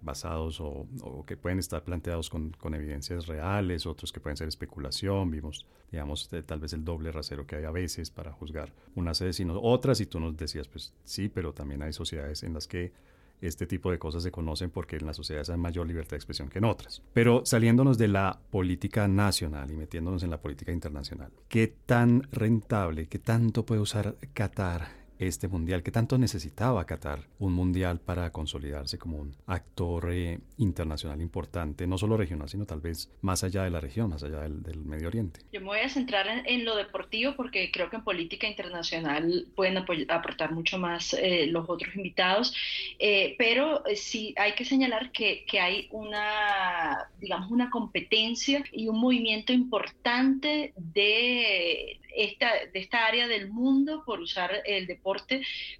basados o, que pueden estar planteados con, evidencias reales, otros que pueden ser especulación. Vimos, digamos, tal vez el doble rasero que hay a veces para juzgar unas sedes y no otras. Y tú nos decías, pues sí, pero también hay sociedades en las que este tipo de cosas se conocen porque en las sociedades hay mayor libertad de expresión que en otras. Pero saliéndonos de la política nacional y metiéndonos en la política internacional, ¿qué tan rentable, qué tanto puede usar Qatar este mundial que tanto necesitaba Qatar, un mundial para consolidarse como un actor eh, internacional importante, no solo regional, sino tal vez más allá de la región, más allá del, Medio Oriente. Yo me voy a centrar en, lo deportivo porque creo que en política internacional pueden aportar mucho más eh, los otros invitados, eh, pero sí hay que señalar que, que hay una, digamos, una competencia y un movimiento importante de esta, de esta área del mundo por usar el deporte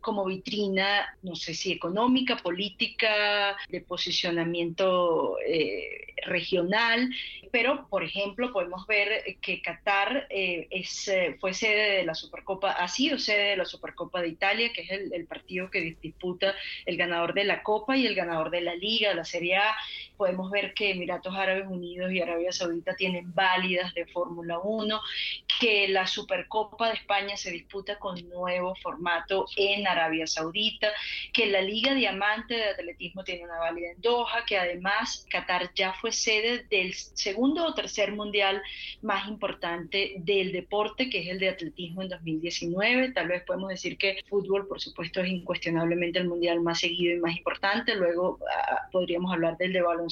como vitrina, no sé si económica, política, de posicionamiento eh, regional, pero por ejemplo podemos ver que Qatar eh, es, eh, fue sede de la Supercopa, ha sido sede de la Supercopa de Italia, que es el, el partido que disputa el ganador de la Copa y el ganador de la Liga, la Serie A. Podemos ver que Emiratos Árabes Unidos y Arabia Saudita tienen válidas de Fórmula 1, que la Supercopa de España se disputa con nuevo formato en Arabia Saudita, que la Liga Diamante de Atletismo tiene una válida en Doha, que además Qatar ya fue sede del segundo o tercer mundial más importante del deporte, que es el de atletismo en 2019. Tal vez podemos decir que fútbol, por supuesto, es incuestionablemente el mundial más seguido y más importante. Luego ah, podríamos hablar del de baloncesto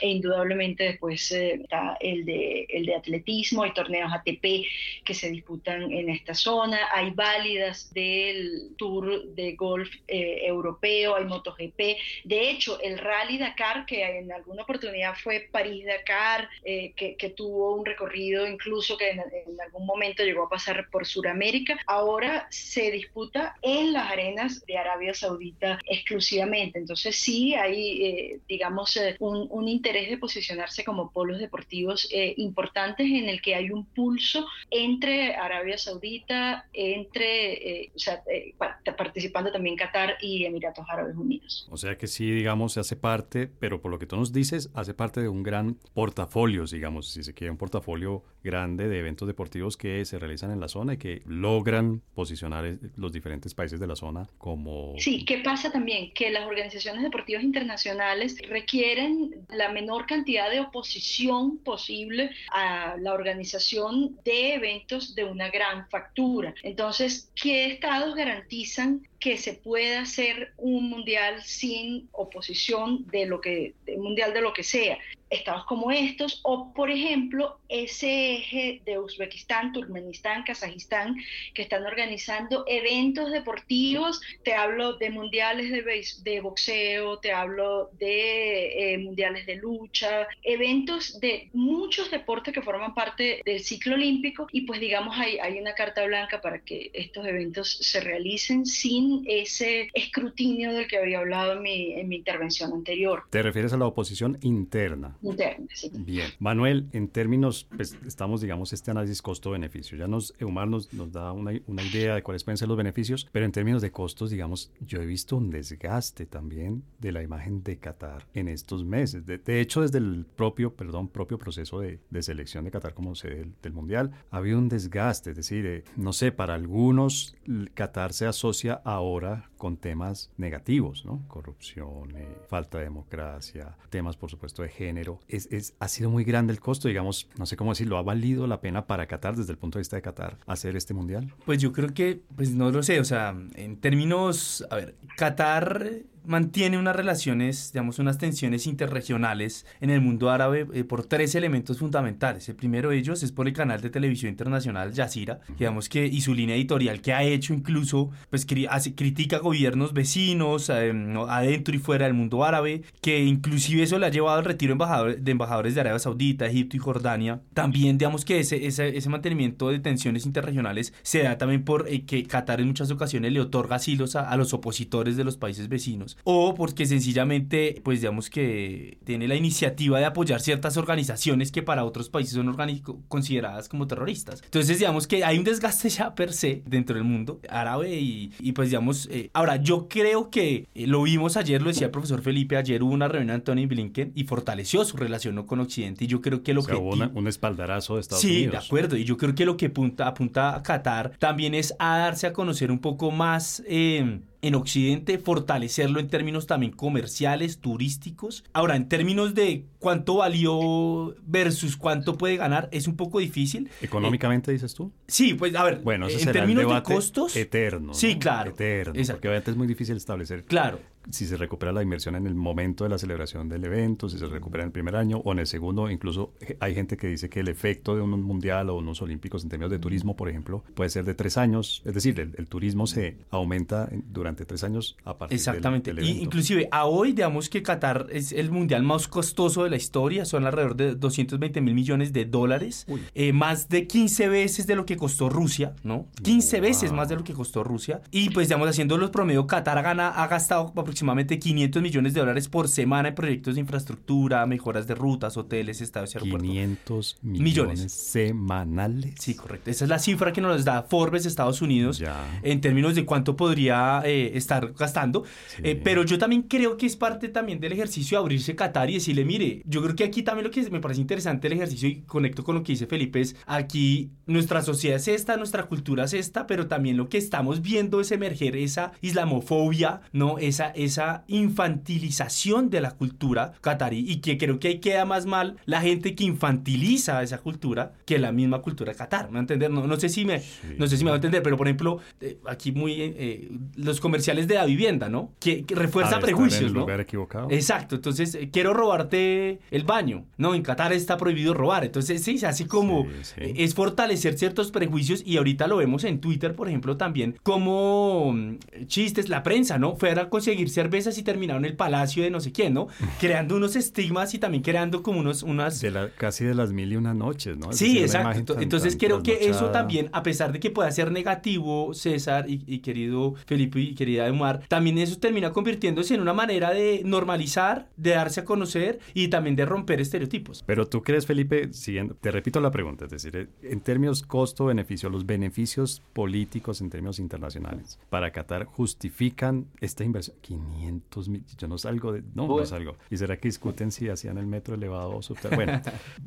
e indudablemente después eh, está el de, el de atletismo, hay torneos ATP que se disputan en esta zona, hay válidas del Tour de Golf eh, Europeo, hay MotoGP. De hecho, el Rally Dakar, que en alguna oportunidad fue París-Dakar, eh, que, tuvo un recorrido incluso que en, algún momento llegó a pasar por Sudamérica, ahora se disputa en las arenas de Arabia Saudita exclusivamente. Entonces sí hay, eh, digamos, un, un, interés de posicionarse como polos deportivos importantes en el que hay un pulso entre Arabia Saudita, entre, eh, o sea, eh, participando también Qatar y Emiratos Árabes Unidos. O sea que sí, digamos, se hace parte, pero por lo que tú nos dices, hace parte de un gran portafolio, digamos, si se quiere, un portafolio grande de eventos deportivos que se realizan en la zona y que logran posicionar eh, los diferentes países de la zona como... Sí, ¿qué pasa también? Que las organizaciones deportivas internacionales requieren la menor cantidad de oposición posible a la organización de eventos de una gran factura. Entonces, ¿qué estados garantizan que se pueda hacer un mundial sin oposición de lo que, mundial de lo que sea. Estados como estos, o por ejemplo, ese eje de Uzbekistán, Turkmenistán, Kazajistán, que están organizando eventos deportivos. Te hablo de mundiales de, de boxeo, te hablo de eh, mundiales de lucha, eventos de muchos deportes que forman parte del ciclo olímpico y pues digamos hay, hay una carta blanca para que estos eventos se realicen sin ese escrutinio del que había hablado en mi, en mi intervención anterior. ¿Te refieres a la oposición interna? Interna, sí. Bien. Manuel, en términos, pues estamos, digamos, este análisis costo-beneficio. Ya nos, Eumar nos, nos da una, una, idea de cuáles pueden ser los beneficios, pero en términos de costos, digamos, yo he visto un desgaste también de la imagen de Qatar en estos meses. De, de hecho, desde el propio, perdón, propio proceso de, de selección de Qatar como sede del, del, Mundial, ha habido un desgaste. Es decir, eh, no sé, para algunos Qatar se asocia a ahora con temas negativos, ¿no? Corrupción, eh, falta de democracia, temas por supuesto de género. Es, es, ha sido muy grande el costo, digamos, no sé cómo decirlo, ¿ha valido la pena para Qatar desde el punto de vista de Qatar hacer este mundial? Pues yo creo que, pues no lo sé, o sea, en términos, a ver, Qatar mantiene unas relaciones, digamos, unas tensiones interregionales en el mundo árabe eh, por tres elementos fundamentales. El primero de ellos es por el canal de televisión internacional Jazeera, digamos que, y su línea editorial que ha hecho incluso, pues critica gobiernos vecinos em, adentro y fuera del mundo árabe, que inclusive eso le ha llevado al retiro de embajadores de Arabia Saudita, Egipto y Jordania. También, digamos que ese, ese, ese mantenimiento de tensiones interregionales se da también por eh, que Qatar en muchas ocasiones le otorga asilos a, a los opositores de los países vecinos, o porque sencillamente, pues digamos que tiene la iniciativa de apoyar ciertas organizaciones que para otros países son consideradas como terroristas. Entonces, digamos que hay un desgaste ya per se dentro del mundo árabe y, y pues digamos, eh, ahora yo creo que eh, lo vimos ayer, lo decía el profesor Felipe, ayer hubo una reunión de Anthony Blinken y fortaleció su relación con Occidente y yo creo que lo que... Hubo un espaldarazo de Estados Unidos. Sí, de acuerdo, y yo creo que lo que apunta, apunta a Qatar también es a darse a conocer un poco más... Eh, en Occidente, fortalecerlo en términos también comerciales, turísticos. Ahora, en términos de cuánto valió versus cuánto puede ganar, es un poco difícil. ¿Económicamente dices tú? Sí, pues a ver, bueno, en términos de costos. Eterno. Sí, claro. Eterno. Porque obviamente es muy difícil establecer. Claro si se recupera la inversión en el momento de la celebración del evento, si se recupera en el primer año o en el segundo. Incluso eh, hay gente que dice que el efecto de un mundial o unos olímpicos en términos de turismo, por ejemplo, puede ser de tres años. Es decir, el, turismo se aumenta durante tres años a partir Exactamente. del, evento. Y inclusive a hoy, digamos que Qatar es el mundial más costoso de la historia. Son alrededor de 220 mil millones de dólares. Eh, más de 15 veces de lo que costó Rusia, ¿no? 15 veces más de lo que costó Rusia. Y pues, digamos, haciendo los promedios, Qatar ha, ha gastado aproximadamente 500 millones de dólares por semana en proyectos de infraestructura, mejoras de rutas, hoteles, estados y aeropuertos. 500 millones, semanales. Sí, correcto. Esa es la cifra que nos da Forbes Estados Unidos en términos de cuánto podría eh, estar gastando. Eh, pero yo también creo que es parte también del ejercicio de abrirse Qatar y decirle, mire, yo creo que aquí también lo que me parece interesante el ejercicio y conecto con lo que dice Felipe es, aquí nuestra sociedad es esta, nuestra cultura es esta, pero también lo que estamos viendo es emerger esa islamofobia, ¿no? Esa, esa infantilización de la cultura catarí y que creo que ahí queda más mal la gente que infantiliza esa cultura que la misma cultura de Qatar, ¿me entender? No, no sé si me no sé si me va a entender, pero por ejemplo, eh, aquí muy eh, los comerciales de la vivienda, ¿no? Que, refuerza prejuicios, ¿no? equivocado. Exacto, entonces eh, quiero robarte el baño. No, en Qatar está prohibido robar. Entonces, sí, así como es fortalecer ciertos prejuicios y ahorita lo vemos en Twitter, por ejemplo, también como mm, chistes, la prensa, ¿no? Fuera a conseguir cervezas y terminaron en el palacio de no sé quién, ¿no? <laughs> Creando unos estigmas y también creando como unos, unas... De la, casi de las mil y una noches, ¿no? sí, exacto. Entonces creo que eso también, a pesar de que pueda ser negativo, César y, querido Felipe y querida Omar, también eso termina convirtiéndose en una manera de normalizar, de darse a conocer y también de romper estereotipos. Pero tú crees, Felipe, siguiendo, te repito la pregunta, es decir, en términos costo-beneficio, los beneficios políticos en términos internacionales para Qatar justifican esta inversión. 500 yo no salgo de, no, no salgo. ¿Y será que discuten si hacían el metro elevado o subterráneo?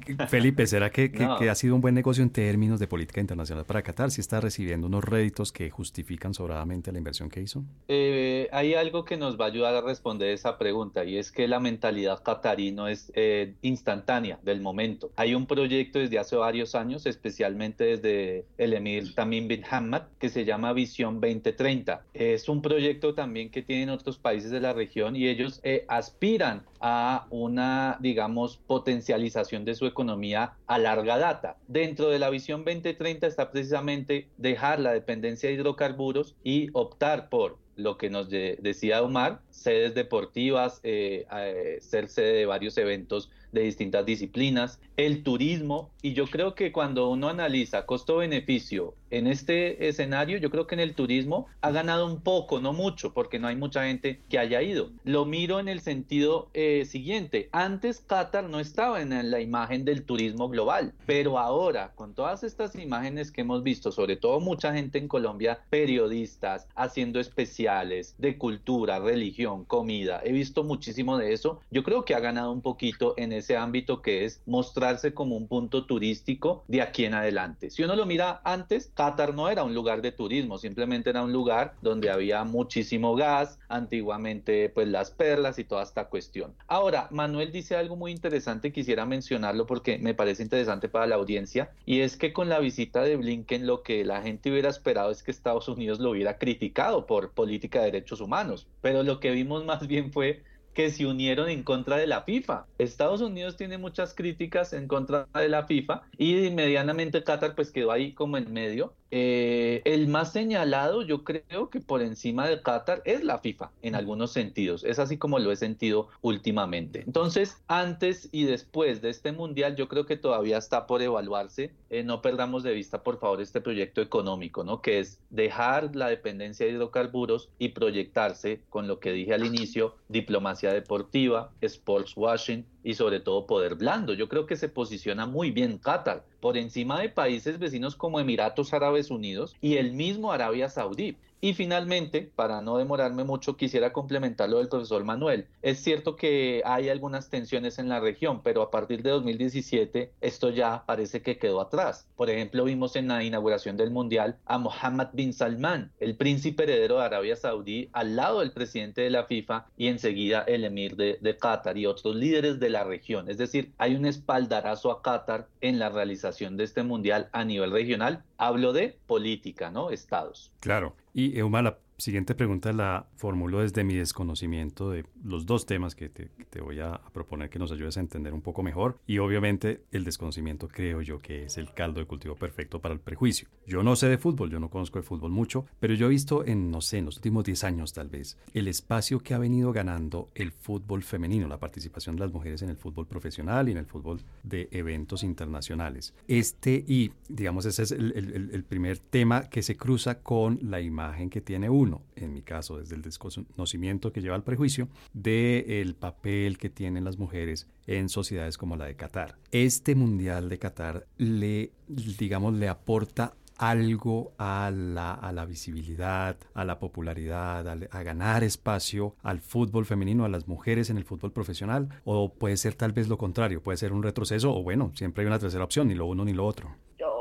Bueno, <laughs> Felipe, ¿será que, que, ha sido un buen negocio en términos de política internacional para Qatar? ¿Si está recibiendo unos réditos que justifican sobradamente la inversión que hizo? Eh, hay algo que nos va a ayudar a responder esa pregunta y es que la mentalidad qatarí no es eh, instantánea del momento. Hay un proyecto desde hace varios años, especialmente desde el emir Tamim bin Hamad, que se llama Visión 2030. Es un proyecto también que tienen otros países de la región y ellos eh, aspiran a una, digamos, potencialización de su economía a larga data. Dentro de la visión 2030 está precisamente dejar la dependencia de hidrocarburos y optar por lo que nos decía Omar, sedes deportivas, eh, eh, ser sede de varios eventos de distintas disciplinas, el turismo, y yo creo que cuando uno analiza costo-beneficio en este escenario, yo creo que en el turismo ha ganado un poco, no mucho, porque no hay mucha gente que haya ido. Lo miro en el sentido eh, siguiente, antes Qatar no estaba en la imagen del turismo global, pero ahora, con todas estas imágenes que hemos visto, sobre todo mucha gente en Colombia, periodistas, haciendo especiales de cultura, religión, comida, he visto muchísimo de eso, yo creo que ha ganado un poquito en ese ámbito que es mostrarse como un punto turístico de aquí en adelante. Si uno lo mira antes, Qatar no era un lugar de turismo, simplemente era un lugar donde había muchísimo gas, antiguamente pues las perlas y toda esta cuestión. Ahora, Manuel dice algo muy interesante, quisiera mencionarlo porque me parece interesante para la audiencia, y es que con la visita de Blinken lo que la gente hubiera esperado es que Estados Unidos lo hubiera criticado por política de derechos humanos, pero lo que vimos <laughs> más bien fue que se unieron en contra de la FIFA. Estados Unidos tiene muchas críticas en contra de la FIFA y medianamente Qatar pues quedó ahí como en medio eh, el más señalado, yo creo que por encima de Qatar es la FIFA en algunos sentidos. Es así como lo he sentido últimamente. Entonces, antes y después de este mundial, yo creo que todavía está por evaluarse. Eh, no perdamos de vista, por favor, este proyecto económico, ¿no? Que es dejar la dependencia de hidrocarburos y proyectarse con lo que dije al inicio: diplomacia deportiva, sports washing y sobre todo poder blando. Yo creo que se posiciona muy bien Qatar por encima de países vecinos como Emiratos Árabes Unidos y el mismo Arabia Saudí. Y finalmente, para no demorarme mucho, quisiera complementar lo del profesor Manuel. Es cierto que hay algunas tensiones en la región, pero a partir de 2017 esto ya parece que quedó atrás. Por ejemplo, vimos en la inauguración del Mundial a Mohammed bin Salman, el príncipe heredero de Arabia Saudí, al lado del presidente de la FIFA y enseguida el emir de, de Qatar y otros líderes de la región. Es decir, hay un espaldarazo a Qatar en la realización de este Mundial a nivel regional. Hablo de política, ¿no? Estados. Claro. Y Euma, la siguiente pregunta la formulo desde mi desconocimiento de los dos temas que te, voy a, proponer que nos ayudes a entender un poco mejor. Y obviamente el desconocimiento creo yo que es el caldo de cultivo perfecto para el prejuicio. Yo no sé de fútbol, yo no conozco de fútbol mucho, pero yo he visto en, no sé, en los últimos 10 años tal vez, el espacio que ha venido ganando el fútbol femenino, la participación de las mujeres en el fútbol profesional y en el fútbol de eventos internacionales. Este y, digamos, ese es el, el primer tema que se cruza con la imagen que tiene uno en mi caso desde el desconocimiento que lleva al prejuicio, del papel que tienen las mujeres en sociedades como la de Qatar. Este Mundial de Qatar le, digamos, le aporta algo a la, a la, visibilidad, a la popularidad, a, ganar espacio al fútbol femenino, a las mujeres en el fútbol profesional? ¿O puede ser tal vez lo contrario? ¿Puede ser un retroceso? O bueno, siempre hay una tercera opción, ni lo uno ni lo otro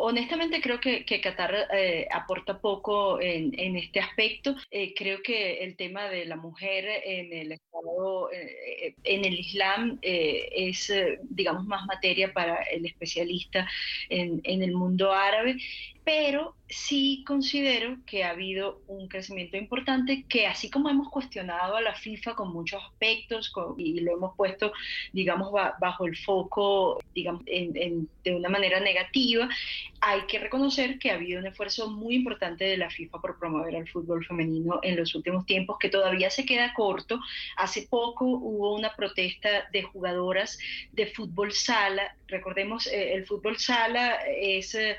honestamente creo que, Qatar eh, aporta poco en, este aspecto. Eh, creo que el tema de la mujer en el Estado, eh, en el Islam, es, digamos, más materia para el especialista en el mundo árabe pero sí considero que ha habido un crecimiento importante que así como hemos cuestionado a la FIFA con muchos aspectos y lo hemos puesto, digamos, bajo el foco, digamos, de una manera negativa, hay que reconocer que ha habido un esfuerzo muy importante de la FIFA por promover el fútbol femenino en los últimos tiempos, que todavía se queda corto. Hace poco hubo una protesta de jugadoras de fútbol sala. Recordemos, eh, el fútbol sala es... Eh,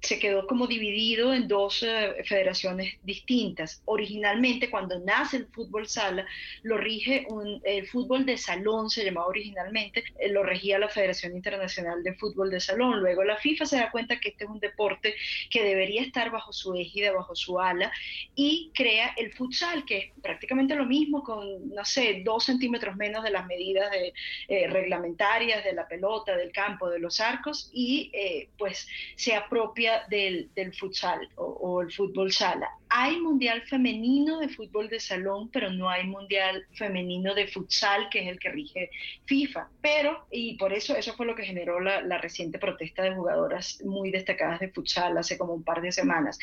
se quedó como dividido en dos eh, federaciones distintas. Originalmente, cuando nace el fútbol sala, lo rige un, el fútbol de salón, se llamaba originalmente, eh, lo regía la Federación Internacional de Fútbol de Salón. Luego la FIFA se da cuenta que este es un deporte que debería estar bajo su égida, bajo su ala, y crea el futsal, que es prácticamente lo mismo, con, no sé, dos centímetros menos de las medidas de, eh, reglamentarias de la pelota, del campo, de los arcos, y pues se aprueba propia del, del futsal o, o, el fútbol sala. Hay mundial femenino de fútbol de salón, pero no hay mundial femenino de futsal, que es el que rige FIFA. Pero, y por eso, eso fue lo que generó la, la reciente protesta de jugadoras muy destacadas de futsal hace como un par de semanas.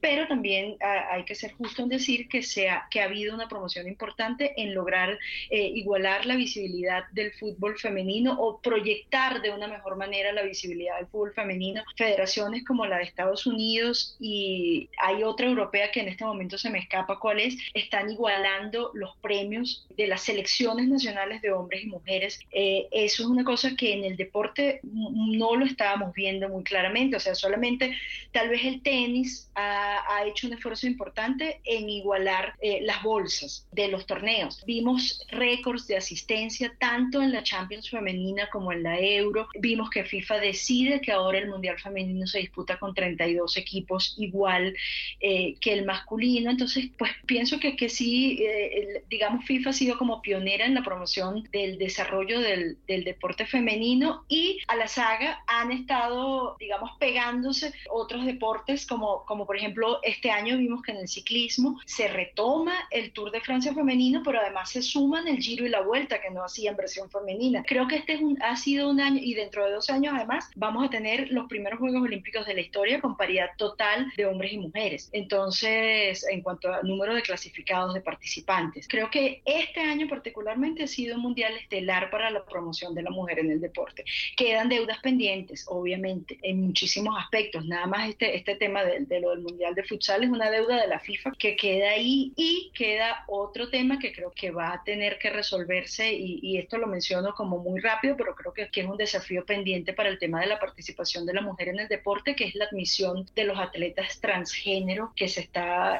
Pero también ah, hay que ser justo en decir que, sea, que ha habido una promoción importante en lograr eh, igualar la visibilidad del fútbol femenino o proyectar de una mejor manera la visibilidad del fútbol femenino. Federaciones como la de Estados Unidos y hay otra europea que en este momento se me escapa cuál es, están igualando los premios de las selecciones nacionales de hombres y mujeres. Eh, eso es una cosa que en el deporte no lo estábamos viendo muy claramente, o sea, solamente tal vez el tenis ha, hecho un esfuerzo importante en igualar eh, las bolsas de los torneos. Vimos récords de asistencia tanto en la Champions femenina como en la Euro. Vimos que FIFA decide que ahora el Mundial femenino se disputa con 32 equipos igual eh, que el masculino. Entonces, pues pienso que, que sí, eh, digamos, FIFA ha sido como pionera en la promoción del desarrollo del, del, deporte femenino y a la saga han estado, digamos, pegándose otros deportes como, como por ejemplo este año vimos que en el ciclismo se retoma el Tour de Francia femenino, pero además se suman el Giro y la Vuelta que no hacían versión femenina. Creo que este es un, ha sido un año y dentro de dos años además vamos a tener los primeros Juegos Olímpicos de la historia con paridad total de hombres y mujeres. Entonces, países en cuanto al número de clasificados de participantes. Creo que este año particularmente ha sido un mundial estelar para la promoción de la mujer en el deporte. Quedan deudas pendientes, obviamente, en muchísimos aspectos. Nada más este, este tema de, lo del mundial de futsal es una deuda de la FIFA que queda ahí y queda otro tema que creo que va a tener que resolverse y, esto lo menciono como muy rápido, pero creo que, que es un desafío pendiente para el tema de la participación de la mujer en el deporte, que es la admisión de los atletas transgénero que se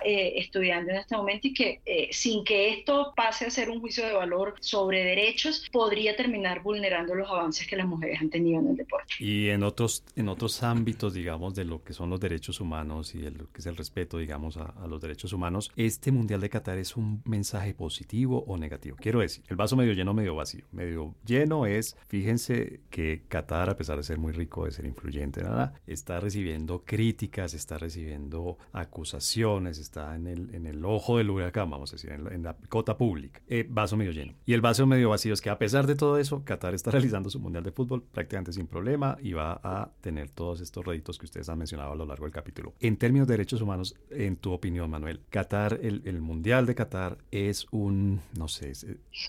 eh, estudiando en este momento y que eh, sin que esto pase a ser un juicio de valor sobre derechos, podría terminar vulnerando los avances que las mujeres han tenido en el deporte. Y en otros, en otros ámbitos, digamos, de lo que son los derechos humanos y lo que es el respeto, digamos, a, a los derechos humanos, ¿este Mundial de Qatar es un mensaje positivo o negativo? Quiero decir, el vaso medio lleno, medio vacío. Medio lleno es, fíjense que Qatar, a pesar de ser muy rico, de ser influyente, nada, está recibiendo críticas, está recibiendo acusaciones, está en el, en el ojo del huracán, vamos a decir, en la, cota pública. Eh, vaso medio lleno. Y el vaso medio vacío es que a pesar de todo eso, Qatar está <laughs> realizando su Mundial de Fútbol prácticamente sin problema y va a tener todos estos réditos que ustedes han mencionado a lo largo del capítulo. En términos de derechos humanos, en tu opinión, Manuel, Qatar, el, el Mundial de Qatar es un, no sé,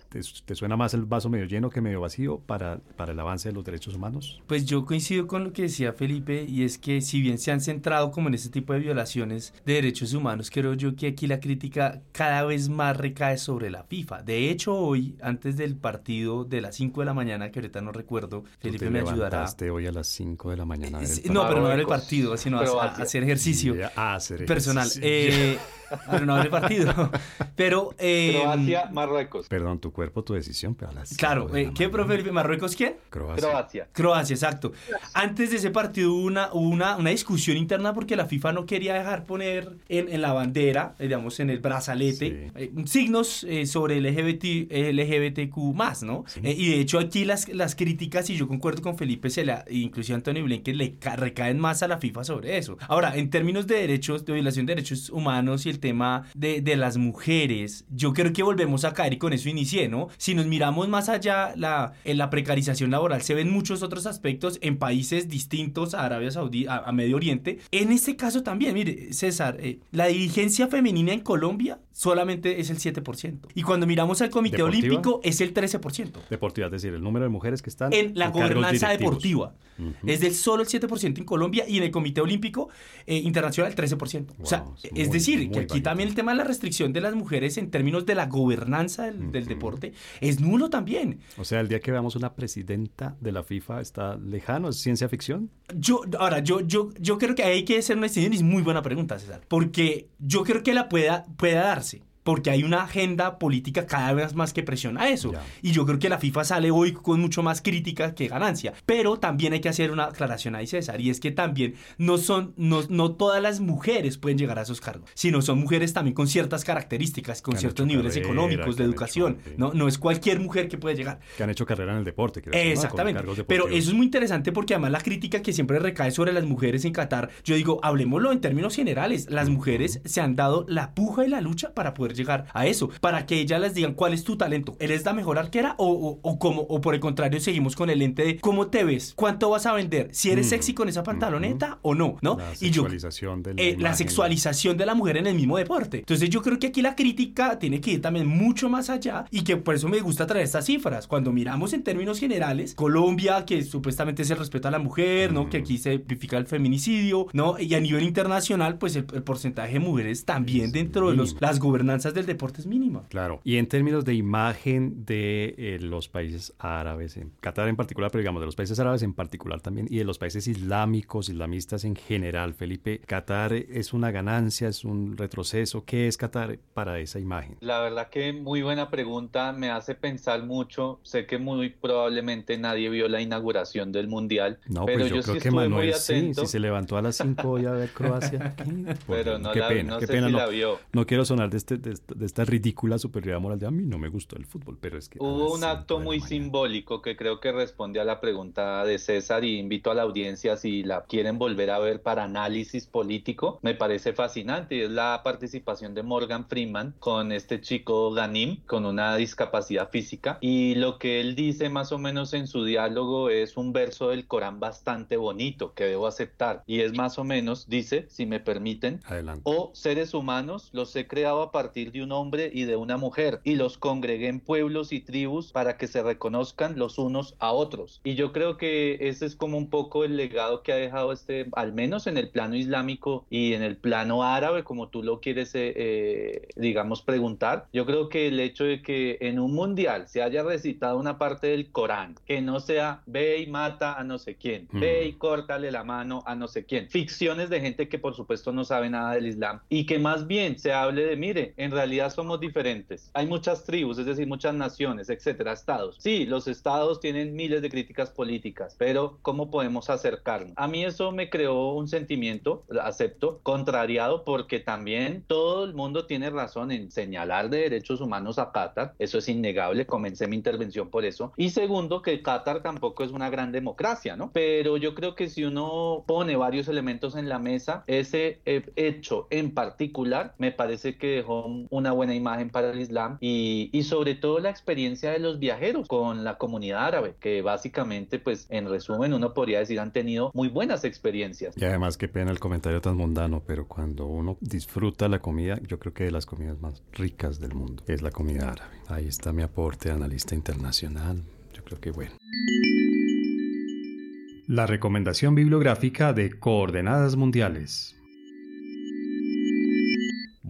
te, te, suena más el vaso medio lleno que medio vacío para, para el avance de los derechos humanos? Pues yo coincido con lo que decía Felipe y es que si bien se han centrado como en este tipo de violaciones de derechos humanos, creo yo que aquí la crítica cada vez más recae sobre la FIFA. De hecho, hoy, antes del partido de las 5 de la mañana, que ahorita no recuerdo, Felipe me ayudará. hoy a las 5 de la mañana. No, pero no ver el partido, sino a, hacer ejercicio personal. Eh, <laughs> pero no el partido. Pero. Eh, Croacia, Marruecos. Perdón, tu cuerpo, tu decisión, pero a las Claro, eh, ¿qué, profe? ¿Marruecos quién? Croacia. Croacia. exacto. Antes de ese partido hubo una, una, una discusión interna porque la FIFA no quería dejar poner en, en la bandera, eh, digamos, en el brazalete, eh, signos sobre LGBT, LGBTQ más, ¿no? y de hecho aquí las, las críticas, y yo concuerdo con Felipe, se la, inclusive Antonio Blinken, le recaen más a la FIFA sobre eso. Ahora, en términos de derechos, de violación de derechos humanos y el tema de, de las mujeres, yo creo que volvemos a caer y con eso inicié, ¿no? Si nos miramos más allá, la, en la precarización laboral se ven muchos otros aspectos en países distintos a Arabia Saudí, a, Medio Oriente. En este caso también, mire, César, eh, la dirigencia femenina en Colombia solamente es el 7%. Y cuando miramos al Comité Olímpico es el 13%. Deportiva, es decir, el número de mujeres que están en la gobernanza deportiva. Es del solo el 7% en Colombia y en el Comité Olímpico eh, Internacional el 13%. o sea, es, decir, que aquí también el tema de la restricción de las mujeres en términos de la gobernanza del, del deporte es nulo también. O sea, el día que veamos una presidenta de la FIFA está lejano, es ciencia ficción. Yo, ahora, yo, yo, yo creo que hay que hacer una decisión y es muy buena pregunta, César, porque yo creo que la pueda, pueda darse porque hay una agenda política cada vez más que presiona eso. Y yo creo que la FIFA sale hoy con mucho más crítica que ganancia. Pero también hay que hacer una aclaración ahí, César, y es que también no son, no, no todas las mujeres pueden llegar a esos cargos, sino son mujeres también con ciertas características, con ciertos niveles económicos, de educación. no, no es cualquier mujer que puede llegar. Que han hecho carrera en el deporte. Exactamente. Pero eso es muy interesante porque además la crítica que siempre recae sobre las mujeres en Qatar, yo digo, hablemoslo en términos generales, las mujeres se han dado la puja y la lucha para poder llegar a eso, para que ellas les digan cuál es tu talento. ¿Eres la mejor arquera o, o, como, o por el contrario seguimos con el ente de cómo te ves? ¿Cuánto vas a vender? ¿Si eres mm, sexy con esa pantaloneta o no? ¿no? La sexualización, de la, eh, la sexualización de la mujer en el mismo deporte. Entonces yo creo que aquí la crítica tiene que ir también mucho más allá y que por eso me gusta traer estas cifras. Cuando miramos en términos generales, Colombia, que supuestamente se respeta a la mujer, ¿no? Que aquí se tipifica el feminicidio, ¿no? Y a nivel internacional, pues el, porcentaje de mujeres también dentro de los, las gobernanzas del deporte es mínimo. Claro. Y en términos de imagen de eh, los países árabes, en Qatar en particular, pero digamos de los países árabes en particular también, y de los países islámicos, islamistas en general, Felipe, ¿Qatar es una ganancia, es un retroceso? ¿Qué es Qatar para esa imagen? La verdad que muy buena pregunta, me hace pensar mucho. Sé que muy probablemente nadie vio la inauguración del Mundial, no, pero pues yo, creo que Manuel sí, si se levantó a las 5 voy a ver Croacia. <laughs> pero no, qué la, pena, qué pena, no, la vio. No quiero sonar de este, de, esta, ridícula superioridad moral de a mí no me gustó el fútbol, pero es que... Hubo un acto muy simbólico que creo que responde a la pregunta de César y invito a la audiencia si la quieren volver a ver para análisis político, me parece fascinante y es la participación de Morgan Freeman con este chico Ganim con una discapacidad física y lo que él dice más o menos en su diálogo es un verso del Corán bastante bonito que debo aceptar y es más o menos, dice, si me permiten, Adelante. o seres humanos los he creado a partir de un hombre y de una mujer y los congregué en pueblos y tribus para que se reconozcan los unos a otros. Y yo creo que ese es como un poco el legado que ha dejado este, al menos en el plano islámico y en el plano árabe, como tú lo quieres, eh, eh, digamos, preguntar. Yo creo que el hecho de que en un mundial se haya recitado una parte del Corán, que no sea ve y mata a no sé quién, ve y córtale la mano a no sé quién, ficciones de gente que por supuesto no sabe nada del Islam y que más bien se hable de, mire, en realidad somos diferentes. Hay muchas tribus, es decir, muchas naciones, etcétera, estados. Sí, los estados tienen miles de críticas políticas, pero ¿cómo podemos acercarnos? A mí eso me creó un sentimiento, acepto, contrariado porque también todo el mundo tiene razón en señalar de derechos humanos a Qatar, eso es innegable, comencé mi intervención por eso. Y segundo, que Qatar tampoco es una gran democracia, ¿no? Pero yo creo que si uno pone varios elementos en la mesa, ese hecho en particular me parece que dejó una buena imagen para el Islam y, sobre todo la experiencia de los viajeros con la comunidad árabe, que básicamente, pues en resumen, uno podría decir han tenido muy buenas experiencias. Y además, qué pena el comentario tan mundano, pero cuando uno disfruta la comida, yo creo que de las comidas más ricas del mundo es la comida árabe. Ahí está mi aporte analista internacional. Yo creo que bueno. La recomendación bibliográfica de Coordenadas Mundiales.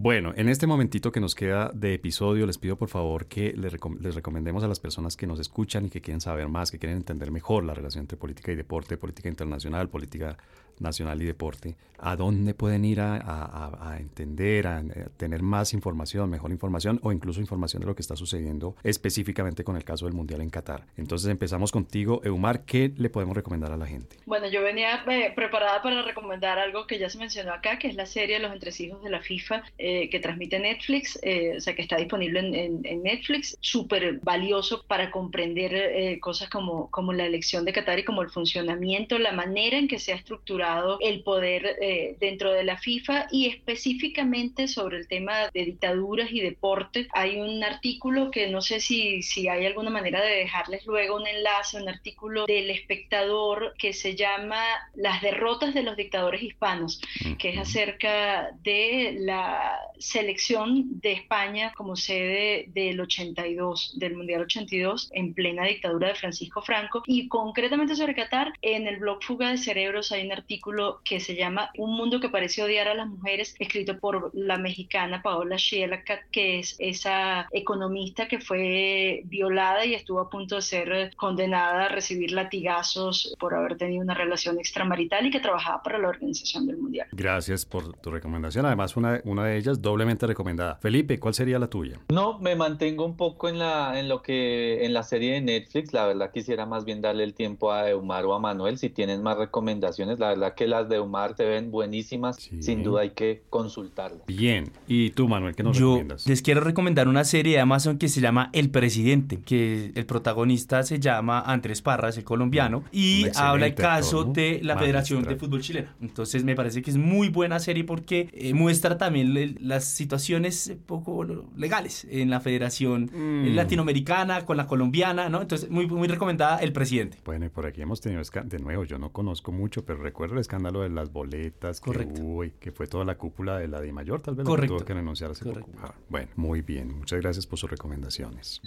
Bueno, en este momentito que nos queda de episodio, les pido por favor que les, recomendemos a las personas que nos escuchan y que quieren saber más, que quieren entender mejor la relación entre política y deporte, política internacional, política nacional y deporte, a dónde pueden ir a, entender, a, tener más información, mejor información o incluso información de lo que está sucediendo específicamente con el caso del Mundial en Qatar. Entonces empezamos contigo, Eumar, ¿qué le podemos recomendar a la gente? Bueno, yo venía eh, preparada para recomendar algo que ya se mencionó acá, que es la serie Los Entresijos de la FIFA eh, que transmite Netflix, eh, o sea, que está disponible en, en, Netflix, súper valioso para comprender cosas como, como la elección de Qatar y como el funcionamiento, la manera en que se ha estructurado el poder eh, dentro de la FIFA y específicamente sobre el tema de dictaduras y deporte. Hay un artículo que no sé si, si hay alguna manera de dejarles luego un enlace, un artículo del espectador que se llama Las derrotas de los dictadores hispanos, que es acerca de la selección de España como sede del 82, del Mundial 82, en plena dictadura de Francisco Franco. Y concretamente sobre Qatar, en el blog Fuga de Cerebros hay un artículo que se llama Un mundo que parece odiar a las mujeres, escrito por la mexicana Paola Schielacat, que es esa economista que fue violada y estuvo a punto de ser condenada a recibir latigazos por haber tenido una relación extramarital y que trabajaba para la Organización del Mundial. Gracias por tu recomendación. Además, una, una de ellas doblemente recomendada. Felipe, ¿cuál sería la tuya? No, me mantengo un poco en la en lo que en la serie de Netflix. La verdad quisiera más bien darle el tiempo a Eumar o a Manuel si tienen más recomendaciones. La verdad que las de Omar te ven buenísimas. Sin duda hay que consultarlas. Bien. ¿Y tú, Manuel, qué nos Yo recomiendas? Les quiero recomendar una serie de Amazon que se llama El Presidente, que el protagonista se llama Andrés Parras, el colombiano, y habla el caso de la Federación de Fútbol Chilena. Entonces me parece que es muy buena serie porque eh, muestra también las situaciones poco legales en la Federación mm. Latinoamericana con la colombiana, ¿no? Entonces muy, muy recomendada El Presidente. Bueno, y por aquí hemos tenido, de nuevo, yo no conozco mucho, pero recuerdo el escándalo de las boletas Correcto. que que fue toda la cúpula de la de mayor, tal vez Correcto. que tuvo que renunciar hace poco. Ah, bueno, muy bien. Muchas gracias por sus recomendaciones.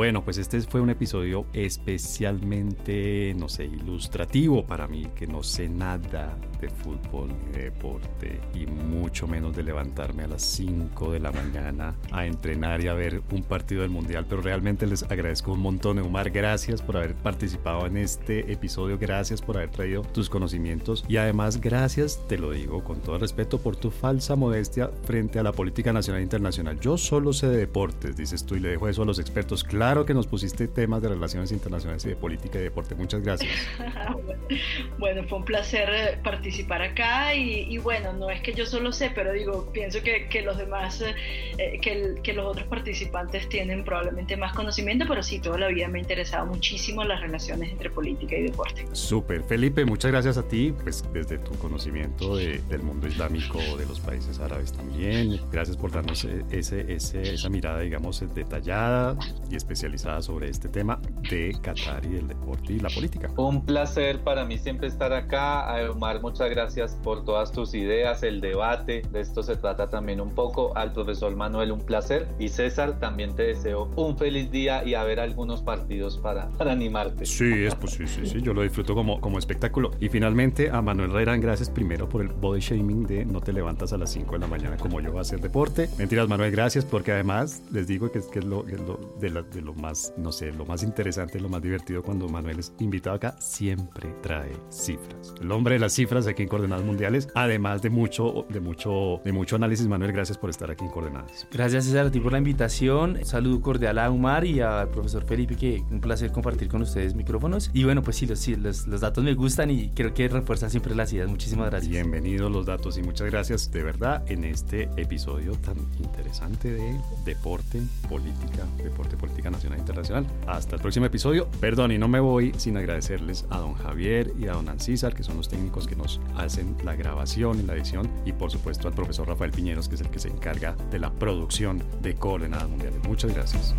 Bueno, pues este fue un episodio especialmente, no sé, ilustrativo para mí, que no sé nada de fútbol, de deporte y mucho menos de levantarme a las 5 de la mañana a entrenar y a ver un partido del Mundial. Pero realmente les agradezco un montón, Omar. Gracias por haber participado en este episodio. Gracias por haber traído tus conocimientos. Y además, gracias, te lo digo con todo respeto, por tu falsa modestia frente a la política nacional e internacional. Yo solo sé de deportes, dices tú, y le dejo eso a los expertos. Claro que nos pusiste temas de relaciones internacionales y de política y deporte. Muchas gracias. <laughs> bueno, fue un placer participar participar acá y, bueno, no es que yo solo sé, pero digo, pienso que, que los demás, eh, que, que, los otros participantes tienen probablemente más conocimiento, pero sí, toda la vida me ha interesado muchísimo las relaciones entre política y deporte. Súper, Felipe, muchas gracias a ti, pues desde tu conocimiento del mundo islámico, de los países árabes también, gracias por darnos e, ese, ese, esa mirada, digamos, detallada y especializada sobre este tema de Qatar y del deporte y la política. Un placer para mí siempre estar acá, Omar, muchas gracias por todas tus ideas, el debate. De esto se trata también un poco. Al profesor Manuel, un placer. Y César, también te deseo un feliz día y a ver algunos partidos para, animarte. Sí, es pues sí, sí, sí. Yo lo disfruto como, como espectáculo. Y finalmente a Manuel Herrán, gracias primero por el body shaming de no te levantas a las 5 de la mañana como yo a hacer deporte. Mentiras, Manuel, gracias porque además les digo que, que es lo, es lo, de, de lo más, no sé, lo más interesante, lo más divertido cuando Manuel es invitado acá, siempre trae cifras. El hombre de las cifras aquí en Coordenadas Mundiales, además de mucho, de mucho, de mucho análisis. Manuel, gracias por estar aquí en Coordenadas. Gracias César a ti por la invitación. Un saludo cordial a Umar y al profesor Felipe, que un placer compartir con ustedes micrófonos. Y bueno, pues sí, los, sí, los, los datos me gustan y creo que refuerzan siempre las ideas. Muchísimas gracias. Bienvenidos los datos y muchas gracias de verdad en este episodio tan interesante de deporte, política, deporte, política nacional e internacional. Hasta el próximo episodio. Perdón, y no me voy sin agradecerles a don Javier y a don Ancísar, que son los técnicos que nos hacen la grabación y la edición, y por supuesto al profesor Rafael Piñeros, que es el que se encarga de la producción de Coordenadas Mundiales. Muchas gracias.